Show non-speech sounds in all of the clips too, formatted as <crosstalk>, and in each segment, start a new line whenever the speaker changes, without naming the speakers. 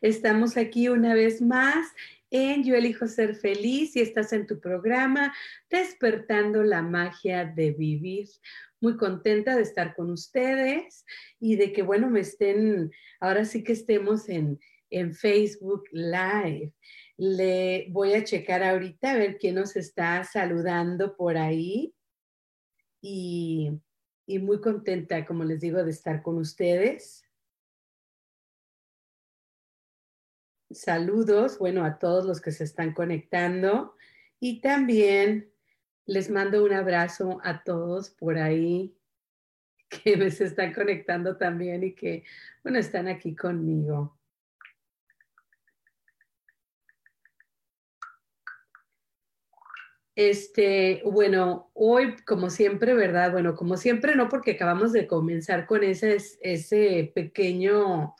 Estamos aquí una vez más en Yo elijo ser feliz y estás en tu programa Despertando la magia de vivir. Muy contenta de estar con ustedes y de que, bueno, me estén, ahora sí que estemos en, en Facebook Live. Le voy a checar ahorita a ver quién nos está saludando por ahí. Y, y muy contenta, como les digo, de estar con ustedes. Saludos, bueno, a todos los que se están conectando y también les mando un abrazo a todos por ahí que se están conectando también y que, bueno, están aquí conmigo. Este, bueno, hoy, como siempre, ¿verdad? Bueno, como siempre, no, porque acabamos de comenzar con ese, ese pequeño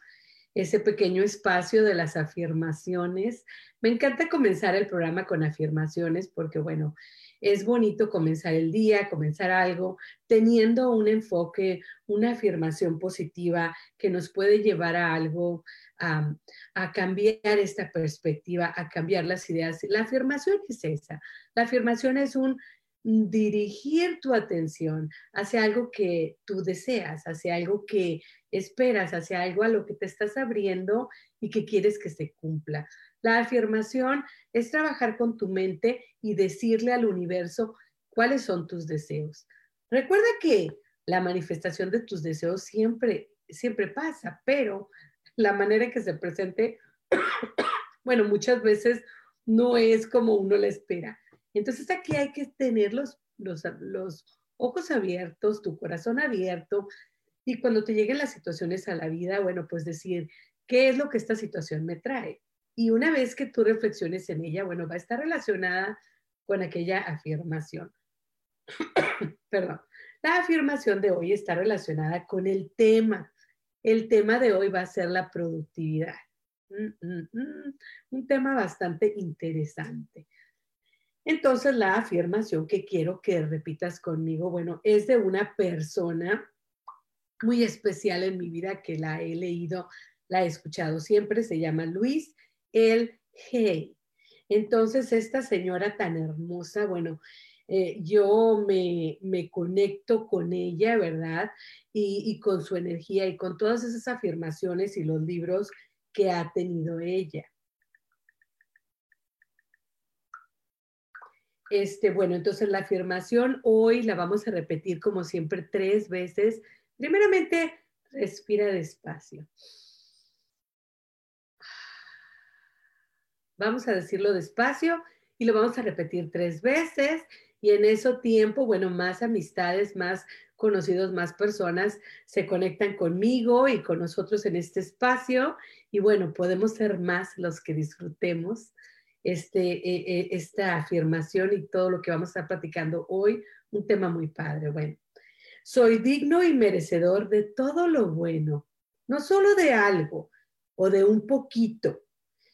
ese pequeño espacio de las afirmaciones. Me encanta comenzar el programa con afirmaciones porque, bueno, es bonito comenzar el día, comenzar algo, teniendo un enfoque, una afirmación positiva que nos puede llevar a algo, a, cambiar esta perspectiva, a cambiar las ideas. La afirmación es esa. La afirmación es un dirigir tu atención hacia algo que tú deseas, hacia algo que esperas, hacia algo a lo que te estás abriendo y que quieres que se cumpla. La afirmación es trabajar con tu mente y decirle al universo cuáles son tus deseos. Recuerda que la manifestación de tus deseos siempre, siempre pasa, pero la manera en que se presente, <coughs> bueno, muchas veces no es como uno la espera. Entonces aquí hay que tener los, ojos abiertos, tu corazón abierto, y cuando te lleguen las situaciones a la vida, bueno, pues decir, ¿qué es lo que esta situación me trae? Y una vez que tú reflexiones en ella, bueno, va a estar relacionada con aquella afirmación. <coughs> Perdón. La afirmación de hoy está relacionada con el tema. El tema de hoy va a ser la productividad. Mm, mm, mm. Un tema bastante interesante. Entonces, la afirmación que quiero que repitas conmigo, bueno, es de una persona muy especial en mi vida que la he leído, la he escuchado siempre, se llama Luis El Hey. Entonces, esta señora tan hermosa, bueno, eh, yo me, conecto con ella, ¿verdad? y con su energía y con todas esas afirmaciones y los libros que ha tenido ella. Este, bueno, entonces la afirmación hoy la vamos a repetir como siempre tres veces. Primeramente, respira despacio. Vamos a decirlo despacio y lo vamos a repetir tres veces. Y en ese tiempo, bueno, más amistades, más conocidos, más personas se conectan conmigo y con nosotros en este espacio. Y bueno, podemos ser más los que disfrutemos este, eh, eh, esta afirmación y todo lo que vamos a estar platicando hoy, un tema muy padre. Bueno, soy digno y merecedor de todo lo bueno, no solo de algo o de un poquito,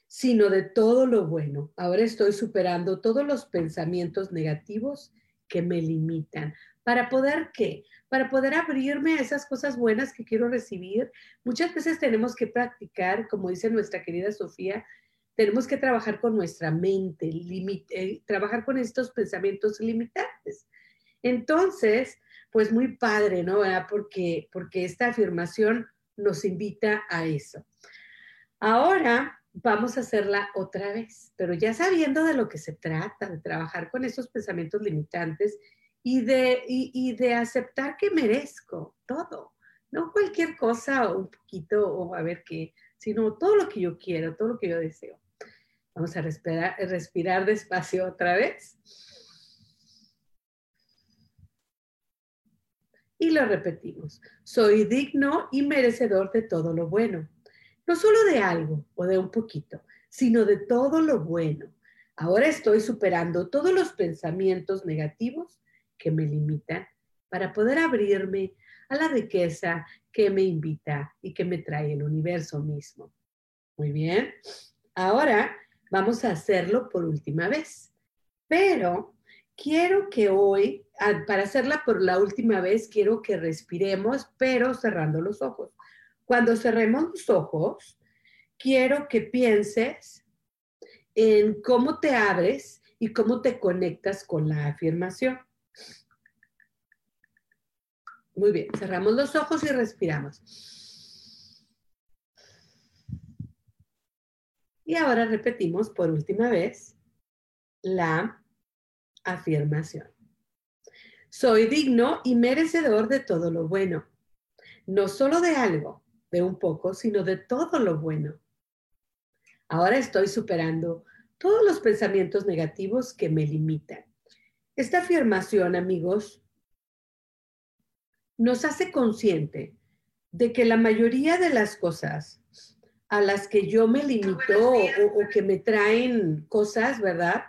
sino de todo lo bueno. Ahora estoy superando todos los pensamientos negativos que me limitan. ¿Para poder qué? Para poder abrirme a esas cosas buenas que quiero recibir. Muchas veces tenemos que practicar, como dice nuestra querida Sofía, tenemos que trabajar con nuestra mente, eh, trabajar con estos pensamientos limitantes. Entonces, pues muy padre, ¿no? Porque, porque esta afirmación nos invita a eso. Ahora vamos a hacerla otra vez, pero ya sabiendo de lo que se trata, de trabajar con esos pensamientos limitantes y de, y, de aceptar que merezco todo, no cualquier cosa o un poquito o a ver qué, sino todo lo que yo quiero, todo lo que yo deseo. Vamos a respirar, despacio otra vez. Y lo repetimos. Soy digno y merecedor de todo lo bueno no solo de algo o de un poquito, sino de todo lo bueno. Ahora estoy superando todos los pensamientos negativos que me limitan para poder abrirme a la riqueza que me invita y que me trae el universo mismo. Muy bien, ahora vamos a hacerlo por última vez, pero quiero que hoy, para hacerla por la última vez, quiero que respiremos, pero cerrando los ojos. Cuando cerremos los ojos, quiero que pienses en cómo te abres y cómo te conectas con la afirmación. Muy bien, cerramos los ojos y respiramos. Y ahora repetimos por última vez la afirmación. Soy digno y merecedor de todo lo bueno, no solo de algo, de un poco, sino de todo lo bueno. Ahora estoy superando todos los pensamientos negativos que me limitan. Esta afirmación, amigos, nos hace consciente de que la mayoría de las cosas a las que yo me limito o, que me traen cosas, ¿verdad?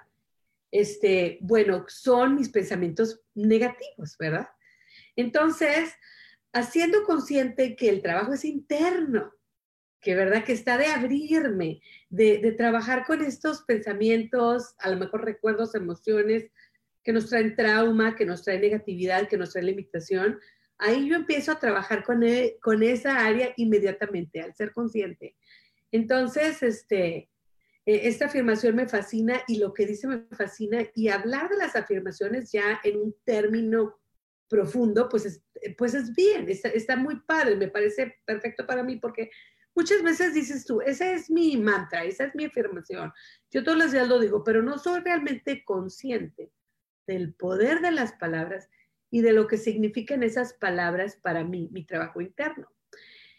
Este, bueno, son mis pensamientos negativos, ¿verdad? Entonces, haciendo consciente que el trabajo es interno, que verdad que está de abrirme, de, trabajar con estos pensamientos, a lo mejor recuerdos, emociones que nos traen trauma, que nos traen negatividad, que nos traen limitación, ahí yo empiezo a trabajar con, e, con esa área inmediatamente, al ser consciente. Entonces, este, e, esta afirmación me fascina y lo que dice me fascina y hablar de las afirmaciones ya en un término profundo, pues es, pues es bien, está, muy padre, me parece perfecto para mí porque muchas veces dices tú, esa es mi mantra, esa es mi afirmación. Yo todos los días lo digo, pero no soy realmente consciente del poder de las palabras y de lo que significan esas palabras para mí, mi trabajo interno.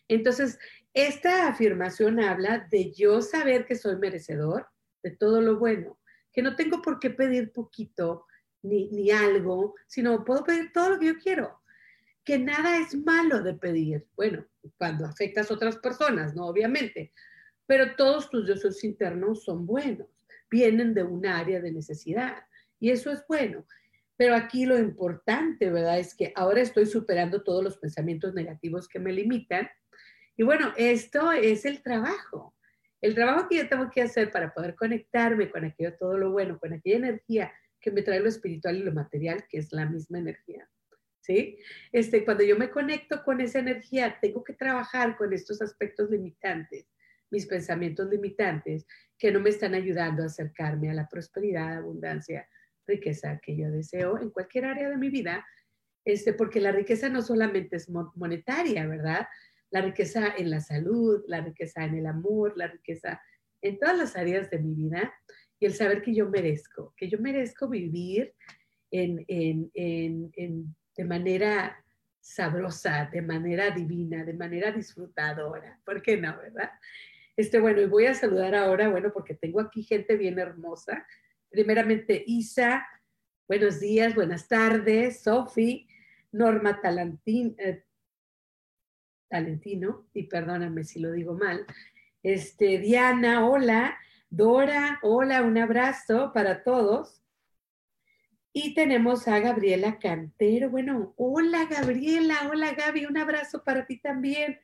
Entonces, esta afirmación habla de yo saber que soy merecedor de todo lo bueno, que no tengo por qué pedir poquito, ni, algo, sino puedo pedir todo lo que yo quiero. Que nada es malo de pedir. Bueno, cuando afectas a otras personas, ¿no? Obviamente. Pero todos tus deseos internos son buenos, vienen de un área de necesidad y eso es bueno. Pero aquí lo importante, ¿verdad? Es que ahora estoy superando todos los pensamientos negativos que me limitan. Y bueno, esto es el trabajo. El trabajo que yo tengo que hacer para poder conectarme con aquello, todo lo bueno, con aquella energía que me trae lo espiritual y lo material, que es la misma energía. ¿Sí? Este, cuando yo me conecto con esa energía, tengo que trabajar con estos aspectos limitantes, mis pensamientos limitantes, que no me están ayudando a acercarme a la prosperidad, abundancia, riqueza que yo deseo en cualquier área de mi vida, este, porque la riqueza no solamente es monetaria, ¿verdad? La riqueza en la salud, la riqueza en el amor, la riqueza en todas las áreas de mi vida y el saber que yo merezco, que yo merezco vivir en, de manera sabrosa, de manera divina, de manera disfrutadora. ¿Por qué no, verdad? Este, bueno, y voy a saludar ahora, bueno, porque tengo aquí gente bien hermosa. Primeramente, Isa, buenos días, buenas tardes, Sofi, Norma Talantín, eh, Talentino, y perdóname si lo digo mal, este, Diana, hola, Dora, hola, un abrazo para todos. Y tenemos a Gabriela Cantero. Bueno, hola Gabriela, hola Gaby, un abrazo para ti también.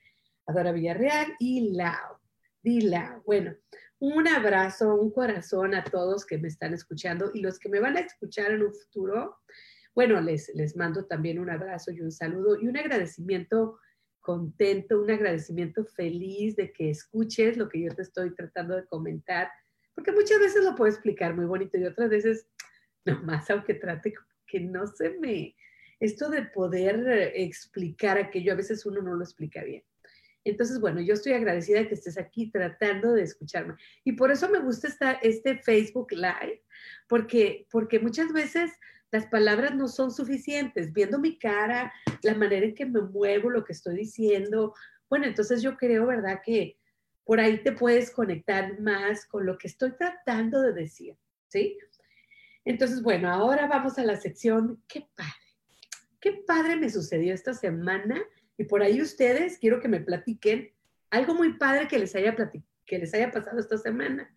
A Dora Villarreal y Lau. Dila, bueno, un abrazo, un corazón a todos que me están escuchando y los que me van a escuchar en un futuro. Bueno, les, les mando también un abrazo y un saludo y un agradecimiento contento, un agradecimiento feliz de que escuches lo que yo te estoy tratando de comentar, porque muchas veces lo puedo explicar muy bonito y otras veces <laughs> nomás, aunque trate que no se me, esto de poder explicar aquello, a veces uno no lo explica bien. Entonces, bueno, yo estoy agradecida de que estés aquí tratando de escucharme. Y por eso me gusta esta, este Facebook Live, porque, porque muchas veces las palabras no son suficientes. Viendo mi cara, la manera en que me muevo, lo que estoy diciendo, bueno, entonces yo creo, ¿verdad? Que por ahí te puedes conectar más con lo que estoy tratando de decir, ¿sí? Entonces, bueno, ahora vamos a la sección, qué padre, qué padre me sucedió esta semana y por ahí ustedes quiero que me platiquen algo muy padre que les haya, que les haya pasado esta semana.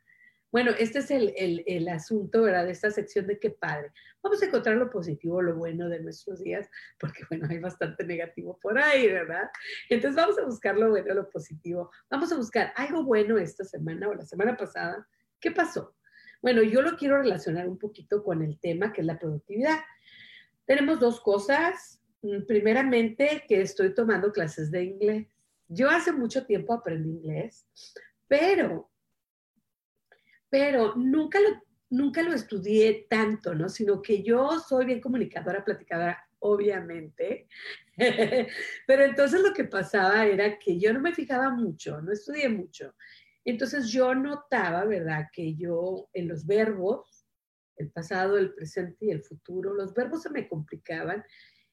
Bueno, este es el, el, asunto, ¿verdad? De esta sección de qué padre. Vamos a encontrar lo positivo, lo bueno de nuestros días, porque, bueno, hay bastante negativo por ahí, ¿verdad? Entonces vamos a buscar lo bueno, lo positivo. Vamos a buscar algo bueno esta semana o la semana pasada. ¿Qué pasó? Bueno, yo lo quiero relacionar un poquito con el tema que es la productividad. Tenemos dos cosas. Mm, primeramente, que estoy tomando clases de inglés. Yo hace mucho tiempo aprendí inglés, pero pero nunca lo, nunca lo estudié tanto, ¿no? Sino que yo soy bien comunicadora, platicadora, obviamente. <laughs> pero entonces lo que pasaba era que yo no me fijaba mucho, no estudié mucho. Entonces yo notaba, ¿verdad? Que yo en los verbos, el pasado, el presente y el futuro, los verbos se me complicaban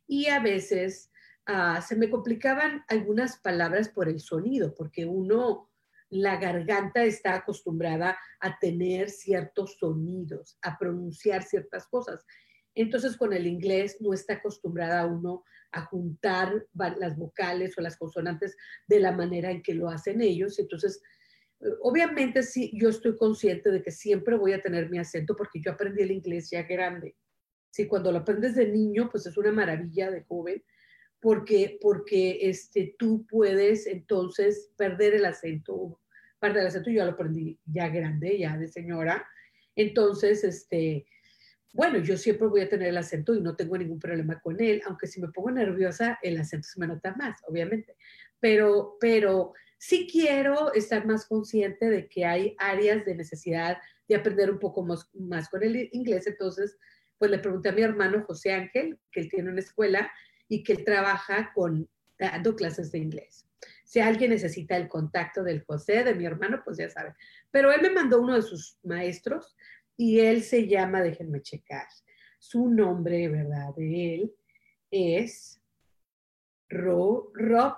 y a veces ah, se me complicaban algunas palabras por el sonido, porque uno la garganta está acostumbrada a tener ciertos sonidos, a pronunciar ciertas cosas. Entonces, con el inglés no está acostumbrada uno a juntar las vocales o las consonantes de la manera en que lo hacen ellos. Entonces, eh, obviamente sí, yo estoy consciente de que siempre voy a tener mi acento porque yo aprendí el inglés ya grande. Sí, cuando lo aprendes de niño, pues es una maravilla de joven, porque, porque este, tú puedes entonces perder el acento parte del acento yo ya lo aprendí ya grande, ya de señora. Entonces, este, bueno, yo siempre voy a tener el acento y no tengo ningún problema con él, aunque si me pongo nerviosa, el acento se me nota más, obviamente. Pero, pero sí quiero estar más consciente de que hay áreas de necesidad de aprender un poco más, más con el inglés. Entonces, pues le pregunté a mi hermano José Ángel, que él tiene una escuela y que él trabaja con dando clases de inglés. Si alguien necesita el contacto del José, de mi hermano, pues ya saben. Pero él me mandó uno de sus maestros y él se llama, déjenme checar, su nombre, ¿verdad? De él es Rob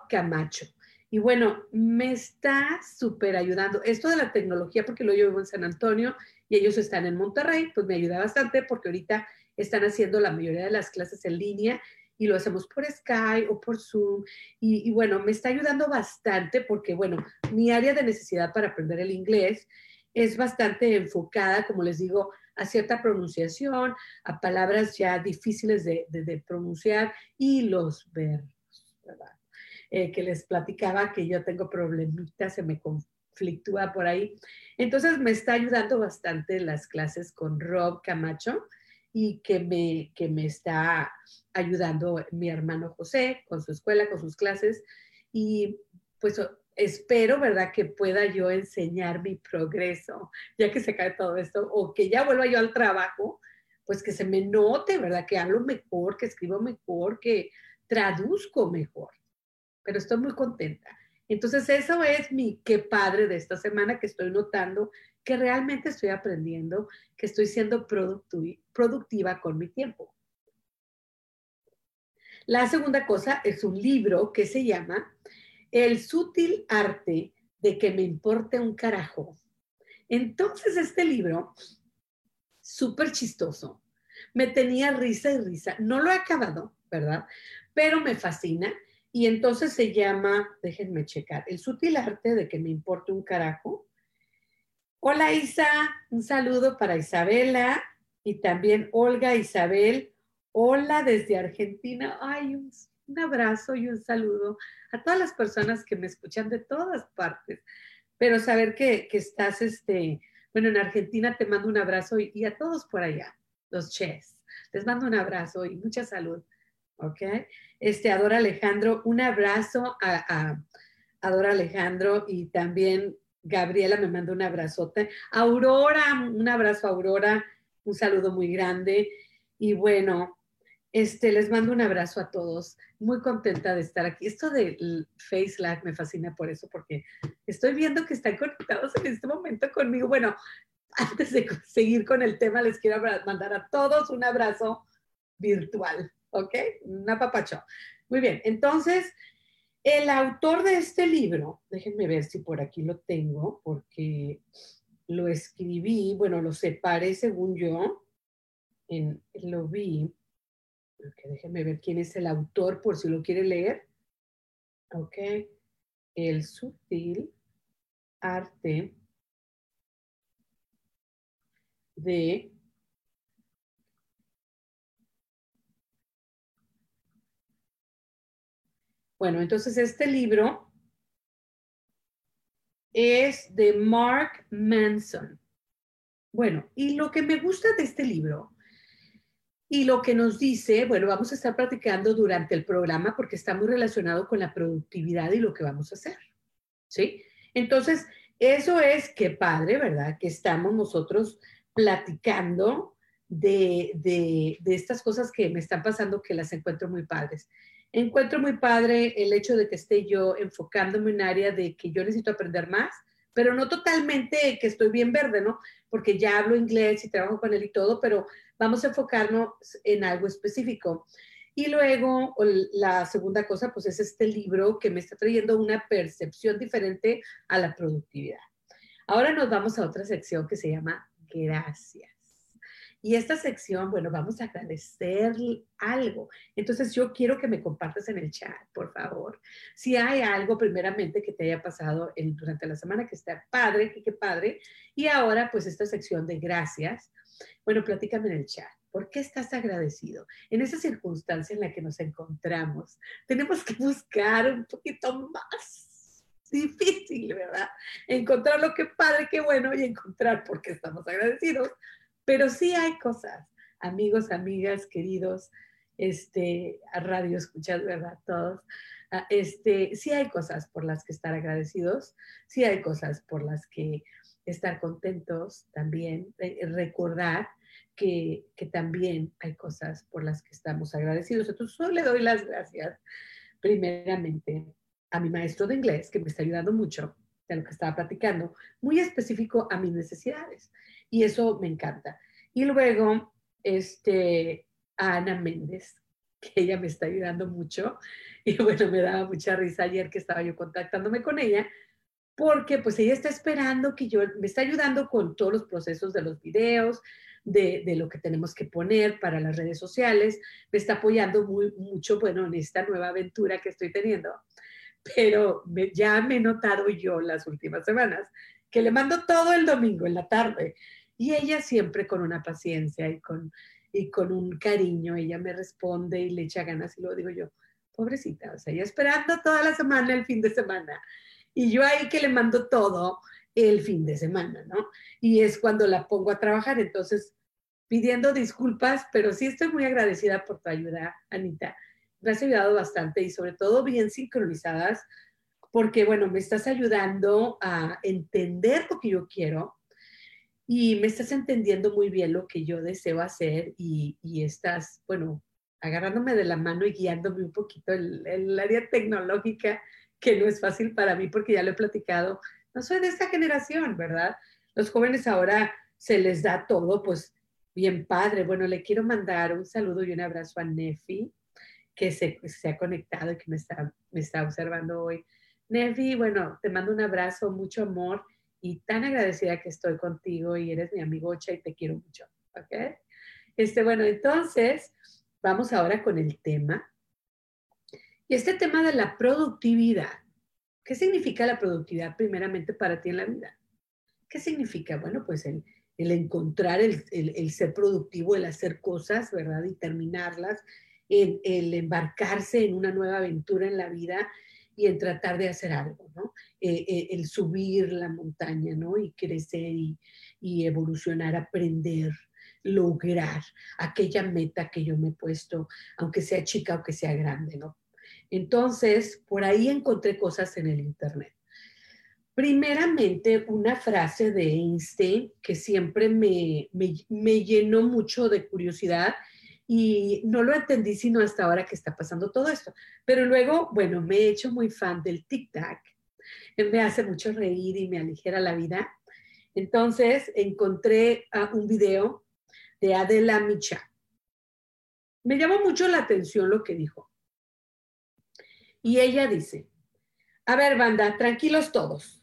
Camacho. Y bueno, me está súper ayudando. Esto de la tecnología, porque lo yo vivo en San Antonio y ellos están en Monterrey, pues me ayuda bastante porque ahorita están haciendo la mayoría de las clases en línea y lo hacemos por Skype o por Zoom. Y, bueno, me está ayudando bastante porque, bueno, mi área de necesidad para aprender el inglés es bastante enfocada, como les digo, a cierta pronunciación, a palabras ya difíciles de, pronunciar y los verbos, ¿verdad? Eh, que les platicaba que yo tengo problemitas, se me conflictúa por ahí. Entonces me está ayudando bastante las clases con Rob Camacho y que me, que me está ayudando mi hermano José con su escuela, con sus clases. Y pues espero, ¿verdad?, que pueda yo enseñar mi progreso, ya que se cae todo esto, o que ya vuelva yo al trabajo, pues que se me note, ¿verdad?, que hablo mejor, que escribo mejor, que traduzco mejor. Pero estoy muy contenta. Entonces, eso es mi qué padre de esta semana que estoy notando que realmente estoy aprendiendo, que estoy siendo productiva con mi tiempo. La segunda cosa es un libro que se llama El sutil arte de que me importe un carajo. Entonces, este libro, súper chistoso, me tenía risa y risa. No lo he acabado, ¿verdad? Pero me fascina. Y entonces se llama, déjenme checar, El sutil arte de que me importe un carajo. Hola Isa, un saludo para Isabela y también Olga Isabel. Hola desde Argentina. Ay, un, abrazo y un saludo a todas las personas que me escuchan de todas partes. Pero saber que, estás, este, bueno, en Argentina te mando un abrazo y, a todos por allá, los chefs. Les mando un abrazo y mucha salud. ¿Ok? Este, Adora Alejandro, un abrazo a, a Adora Alejandro y también Gabriela me manda un abrazote. Aurora, un abrazo Aurora, un saludo muy grande. Y bueno, Este, les mando un abrazo a todos. Muy contenta de estar aquí. Esto del Face me fascina por eso, porque estoy viendo que están conectados en este momento conmigo. Bueno, antes de seguir con el tema, les quiero mandar a todos un abrazo virtual, ¿ok? Un apapacho. Muy bien, entonces, el autor de este libro, déjenme ver si por aquí lo tengo, porque lo escribí, bueno, lo separé según yo, en, lo vi Ok, déjenme ver quién es el autor por si lo quiere leer. Ok. El sutil arte de Bueno, entonces este libro es de Mark Manson. Bueno, y lo que me gusta de este libro y lo que nos dice, bueno, vamos a estar platicando durante el programa porque está muy relacionado con la productividad y lo que vamos a hacer. ¿Sí? Entonces, eso es que padre, ¿verdad? Que estamos nosotros platicando de, de, estas cosas que me están pasando que las encuentro muy padres. Encuentro muy padre el hecho de que esté yo enfocándome en un área de que yo necesito aprender más, pero no totalmente que estoy bien verde, ¿no? Porque ya hablo inglés y trabajo con él y todo, pero vamos a enfocarnos en algo específico. Y luego la segunda cosa, pues es este libro que me está trayendo una percepción diferente a la productividad. Ahora nos vamos a otra sección que se llama gracias. Y esta sección, bueno, vamos a agradecer algo. Entonces yo quiero que me compartas en el chat, por favor. Si hay algo primeramente que te haya pasado durante la semana que está padre, que qué padre. Y ahora pues esta sección de gracias bueno, platícame en el chat. ¿Por qué estás agradecido? En esa circunstancia en la que nos encontramos, tenemos que buscar un poquito más difícil, ¿verdad? Encontrar lo que padre, qué bueno y encontrar por qué estamos agradecidos. Pero sí hay cosas, amigos, amigas, queridos, este, a radio escuchas, ¿verdad? Todos. Ah, este, sí hay cosas por las que estar agradecidos, sí hay cosas por las que estar contentos también, eh, recordar que, que, también hay cosas por las que estamos agradecidos. Entonces, solo le doy las gracias primeramente a mi maestro de inglés, que me está ayudando mucho de lo que estaba platicando, muy específico a mis necesidades. Y eso me encanta. Y luego, este, Ana Méndez, que ella me está ayudando mucho. <laughs> Y bueno, me daba mucha risa ayer que estaba yo contactándome con ella, porque pues ella está esperando que yo, me está ayudando con todos los procesos de los videos, de, de, lo que tenemos que poner para las redes sociales, me está apoyando muy, mucho, bueno, en esta nueva aventura que estoy teniendo, pero ya me he notado yo las últimas semanas que le mando todo el domingo en la tarde y ella siempre con una paciencia y con, y con un cariño, ella me responde y le echa ganas y luego digo yo, pobrecita, o sea, ella esperando toda la semana, el fin de semana y yo ahí que le mando todo el fin de semana, ¿no? Y es cuando la pongo a trabajar, entonces pidiendo disculpas, pero sí estoy muy agradecida por tu ayuda, Anita. Me has ayudado bastante y sobre todo bien sincronizadas, porque bueno, me estás ayudando a entender lo que yo quiero y me estás entendiendo muy bien lo que yo deseo hacer y, y estás, bueno, agarrándome de la mano y guiándome un poquito en el área tecnológica que no es fácil para mí porque ya lo he platicado, no soy de esta generación, ¿verdad? Los jóvenes ahora se les da todo, pues bien padre. Bueno, le quiero mandar un saludo y un abrazo a Nefi, que se, se ha conectado y que me está, me está observando hoy. Nefi, bueno, te mando un abrazo, mucho amor y tan agradecida que estoy contigo y eres mi amigocha y te quiero mucho, ¿ok? Este, bueno, entonces, vamos ahora con el tema y este tema de la productividad, ¿qué significa la productividad primeramente para ti en la vida? ¿Qué significa? Bueno, pues el, encontrar, el, ser productivo, el hacer cosas, ¿verdad? Y terminarlas, el, embarcarse en una nueva aventura en la vida y en tratar de hacer algo, ¿no? Eh, eh, el subir la montaña, ¿no? Y crecer y, evolucionar, aprender, lograr aquella meta que yo me he puesto, aunque sea chica o que sea grande, ¿no? Entonces, por ahí encontré cosas en el Internet. Primeramente, una frase de Einstein que siempre me, llenó mucho de curiosidad y no lo entendí sino hasta ahora que está pasando todo esto. Pero luego, bueno, me he hecho muy fan del tic-tac. Me hace mucho reír y me aligera la vida. Entonces encontré ah, un video de Adela Micha. Me llamó mucho la atención lo que dijo. Y ella dice, a ver, banda, tranquilos todos.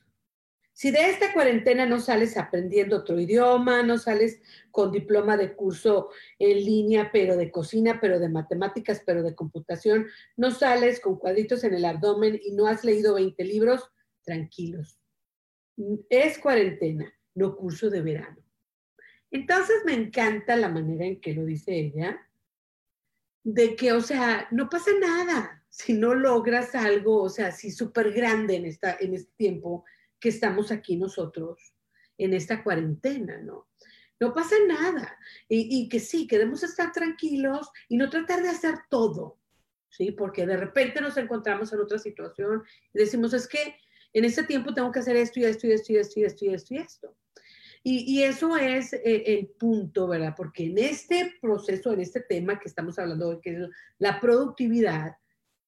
Si de esta cuarentena no sales aprendiendo otro idioma, no sales con diploma de curso en línea, pero de cocina, pero de matemáticas, pero de computación, no sales con cuadritos en el abdomen y no has leído 20 libros, tranquilos. Es cuarentena, no curso de verano. Entonces me encanta la manera en que lo dice ella, de que, o sea, no pasa nada si no logras algo, o sea, si súper grande en, esta, en este tiempo que estamos aquí nosotros en esta cuarentena, ¿no? No pasa nada. Y, que sí, queremos estar tranquilos y no tratar de hacer todo, ¿sí? Porque de repente nos encontramos en otra situación y decimos, es que en este tiempo tengo que hacer esto y esto y esto y esto y esto y esto y esto. Y, eso es eh, el punto, ¿verdad? Porque en este proceso, en este tema que estamos hablando hoy, que es la productividad,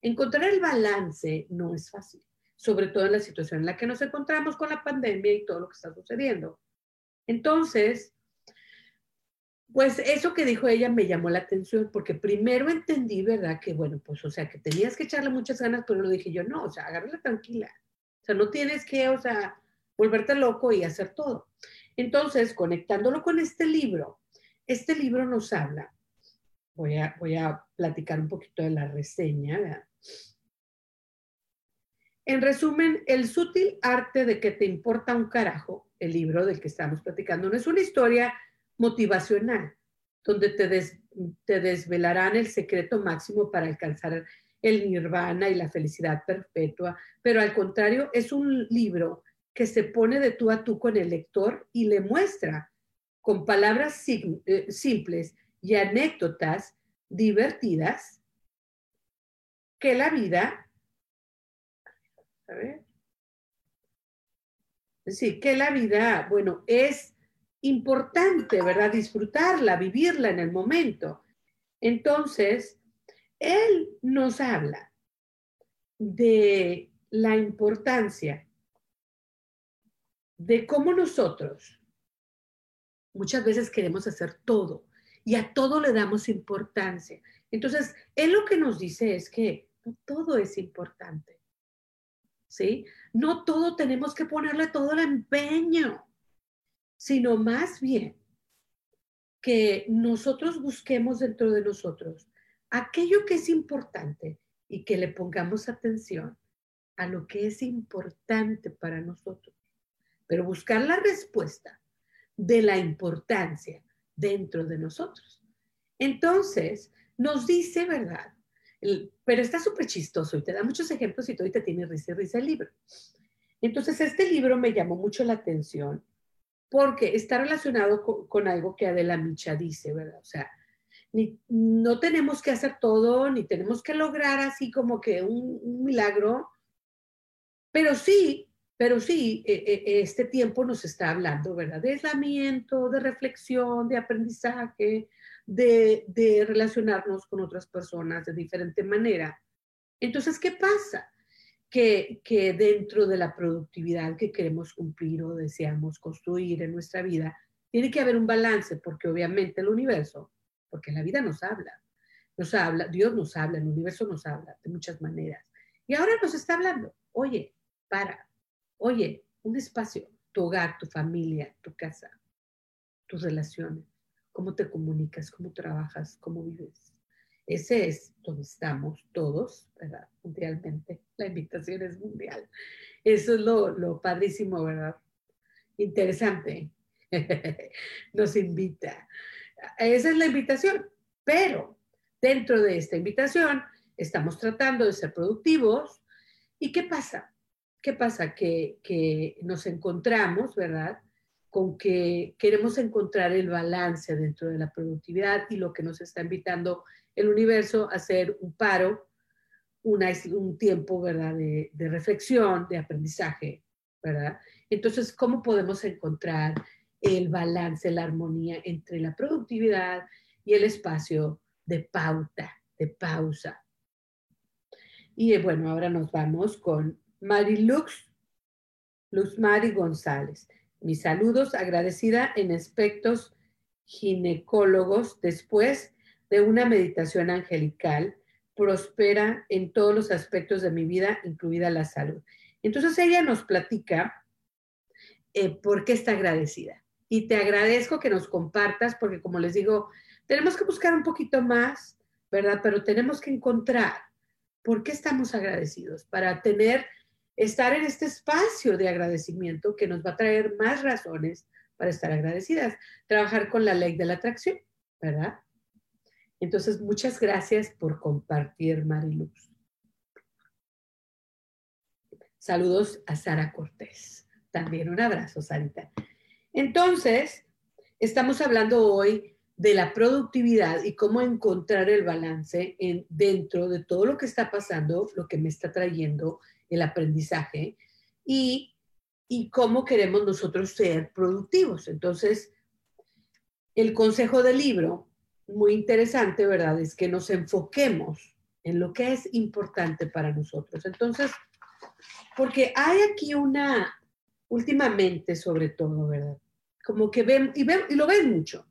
encontrar el balance no es fácil sobre todo en la situación en la que nos encontramos con la pandemia y todo lo que está sucediendo. Entonces, pues eso que dijo ella me llamó la atención porque primero entendí, ¿verdad? Que bueno, pues o sea, que tenías que echarle muchas ganas, pero lo dije yo, no, o sea, agárrala tranquila. O sea, no tienes que, o sea, volverte loco y hacer todo. Entonces, conectándolo con este libro, este libro nos habla, voy a, voy a platicar un poquito de la reseña, ¿verdad? En resumen, el sutil arte de que te importa un carajo, el libro del que estamos platicando, no es una historia motivacional, donde te, desvelarán el secreto máximo para alcanzar el nirvana y la felicidad perpetua, pero al contrario, es un libro que se pone de tú a tú con el lector y le muestra con palabras eh, simples y anécdotas divertidas que la vida a ver. Sí, que la vida, bueno, es importante, ¿verdad? Disfrutarla, vivirla en el momento. Entonces, él nos habla de la importancia de cómo nosotros muchas veces queremos hacer todo y a todo le damos importancia. Entonces, él lo que nos dice es que todo es importante. ¿Sí? No todo tenemos que ponerle todo el empeño, sino más bien que nosotros busquemos dentro de nosotros aquello que es importante y que le pongamos atención a lo que es importante para nosotros. Pero buscar la respuesta de la importancia dentro de nosotros. Entonces, nos dice, ¿verdad? Pero está súper chistoso y te da muchos ejemplos y todo y te tiene risa y risa el libro. Entonces, este libro me llamó mucho la atención porque está relacionado con, algo que Adela Micha dice, ¿verdad? O sea, ni, no tenemos que hacer todo, ni tenemos que lograr así como que un, milagro, pero sí, pero sí, e, e, este tiempo nos está hablando, ¿verdad? De aislamiento, de reflexión, de aprendizaje, de, relacionarnos con otras personas de diferente manera. Entonces, ¿qué pasa? Que, que, dentro de la productividad que queremos cumplir o deseamos construir en nuestra vida, tiene que haber un balance, porque obviamente el universo, porque la vida nos habla, nos habla, Dios nos habla, el universo nos habla de muchas maneras. Y ahora nos está hablando, oye, para, oye, un espacio, tu hogar, tu familia, tu casa, tus relaciones cómo te comunicas, cómo trabajas, cómo vives. Ese es donde estamos todos, ¿verdad? Mundialmente. <laughs> La invitación es mundial. Eso es lo, lo padrísimo, ¿verdad? Interesante. <laughs> Nos invita. Esa es la invitación. Pero dentro de esta invitación estamos tratando de ser productivos. ¿Y qué pasa? ¿Qué pasa? Que, nos encontramos, ¿verdad? con que queremos encontrar el balance dentro de la productividad y lo que nos está invitando el universo a hacer un paro, un tiempo, ¿verdad?, de, de, reflexión, de aprendizaje, ¿verdad? Entonces, ¿cómo podemos encontrar el balance, la armonía entre la productividad y el espacio de pauta, de pausa. Y bueno, ahora nos vamos con Marilux, Luz Mari González. Mis saludos, agradecida en aspectos ginecólogos después de una meditación angelical, prospera en todos los aspectos de mi vida, incluida la salud. Entonces ella nos platica eh, por qué está agradecida. Y te agradezco que nos compartas, porque como les digo, tenemos que buscar un poquito más, ¿verdad? Pero tenemos que encontrar por qué estamos agradecidos para tener estar en este espacio de agradecimiento que nos va a traer más razones para estar agradecidas. Trabajar con la ley de la atracción, ¿verdad? Entonces, muchas gracias por compartir, Mariluz. Saludos a Sara Cortés. También un abrazo, Sarita. Entonces, estamos hablando hoy de la productividad y cómo encontrar el balance en, dentro de todo lo que está pasando, lo que me está trayendo el aprendizaje y, cómo queremos nosotros ser productivos. Entonces, el consejo del libro, muy interesante, ¿verdad? Es que nos enfoquemos en lo que es importante para nosotros. Entonces, porque hay aquí una, últimamente sobre todo, ¿verdad? Como que ven, y, ven, y lo ven mucho.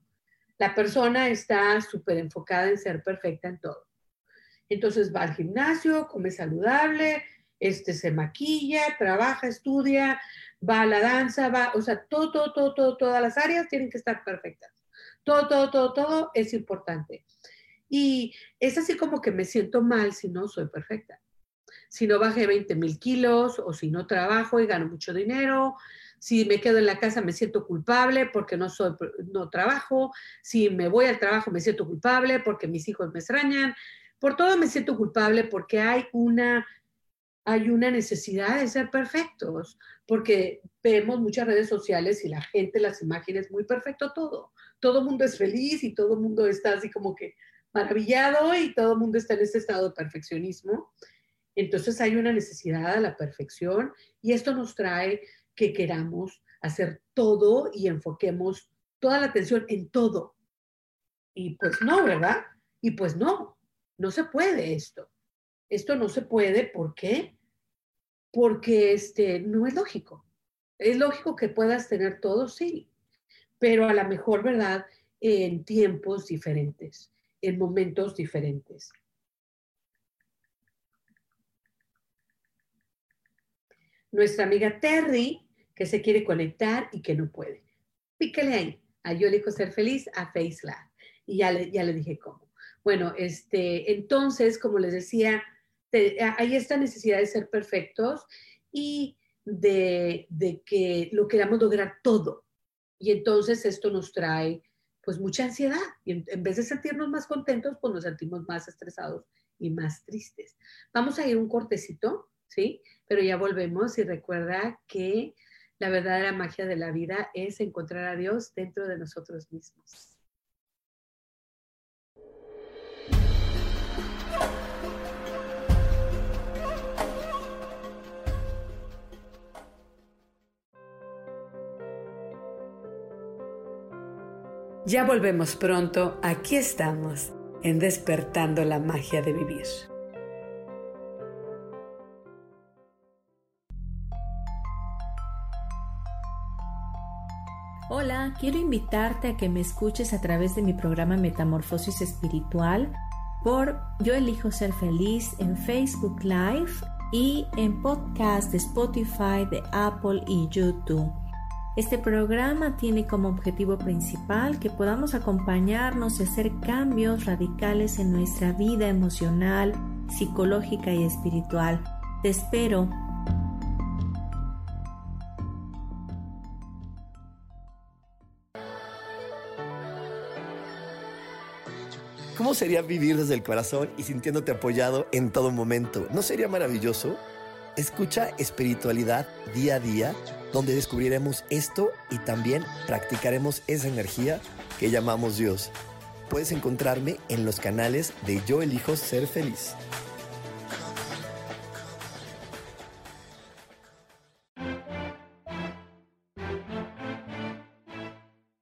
La persona está súper enfocada en ser perfecta en todo. Entonces va al gimnasio, come saludable, este se maquilla, trabaja, estudia, va a la danza, va, o sea, todo, todo, todo, todo, todas las áreas tienen que estar perfectas. Todo, todo, todo, todo es importante. Y es así como que me siento mal si no soy perfecta. Si no bajé 20 mil kilos o si no trabajo y gano mucho dinero, si me quedo en la casa me siento culpable porque no soy no trabajo, si me voy al trabajo me siento culpable porque mis hijos me extrañan, por todo me siento culpable porque hay una hay una necesidad de ser perfectos, porque vemos muchas redes sociales y la gente, las imágenes, muy perfecto todo. Todo mundo es feliz y todo mundo está así como que maravillado y todo mundo está en este estado de perfeccionismo. Entonces hay una necesidad de la perfección y esto nos trae que queramos hacer todo y enfoquemos toda la atención en todo. Y pues no, ¿verdad? Y pues no, no se puede esto. Esto no se puede, ¿por qué? Porque este, no es lógico. Es lógico que puedas tener todo, sí, pero a lo mejor, ¿verdad? En tiempos diferentes, en momentos diferentes. Nuestra amiga Terry, que se quiere conectar y que no puede. Píquele ahí. A Yo elijo ser feliz, a FaceLab. Y ya le, ya le dije cómo. Bueno, este, entonces, como les decía, hay esta necesidad de ser perfectos y de, que lo queramos lograr todo. Y entonces esto nos trae pues mucha ansiedad. Y en, vez de sentirnos más contentos, pues nos sentimos más estresados y más tristes. Vamos a ir un cortecito, ¿sí? Pero ya volvemos y recuerda que la verdadera magia de la vida es encontrar a Dios dentro de nosotros mismos.
Ya volvemos pronto, aquí estamos, en despertando la magia de vivir.
Hola, quiero invitarte a que me escuches a través de mi programa Metamorfosis Espiritual por Yo elijo ser feliz en Facebook Live y en podcast de Spotify, de Apple y YouTube. Este programa tiene como objetivo principal que podamos acompañarnos y hacer cambios radicales en nuestra vida emocional, psicológica y espiritual. Te espero.
¿Cómo sería vivir desde el corazón y sintiéndote apoyado en todo momento? ¿No sería maravilloso? Escucha espiritualidad día a día donde descubriremos esto y también practicaremos esa energía que llamamos Dios. Puedes encontrarme en los canales de Yo elijo ser feliz.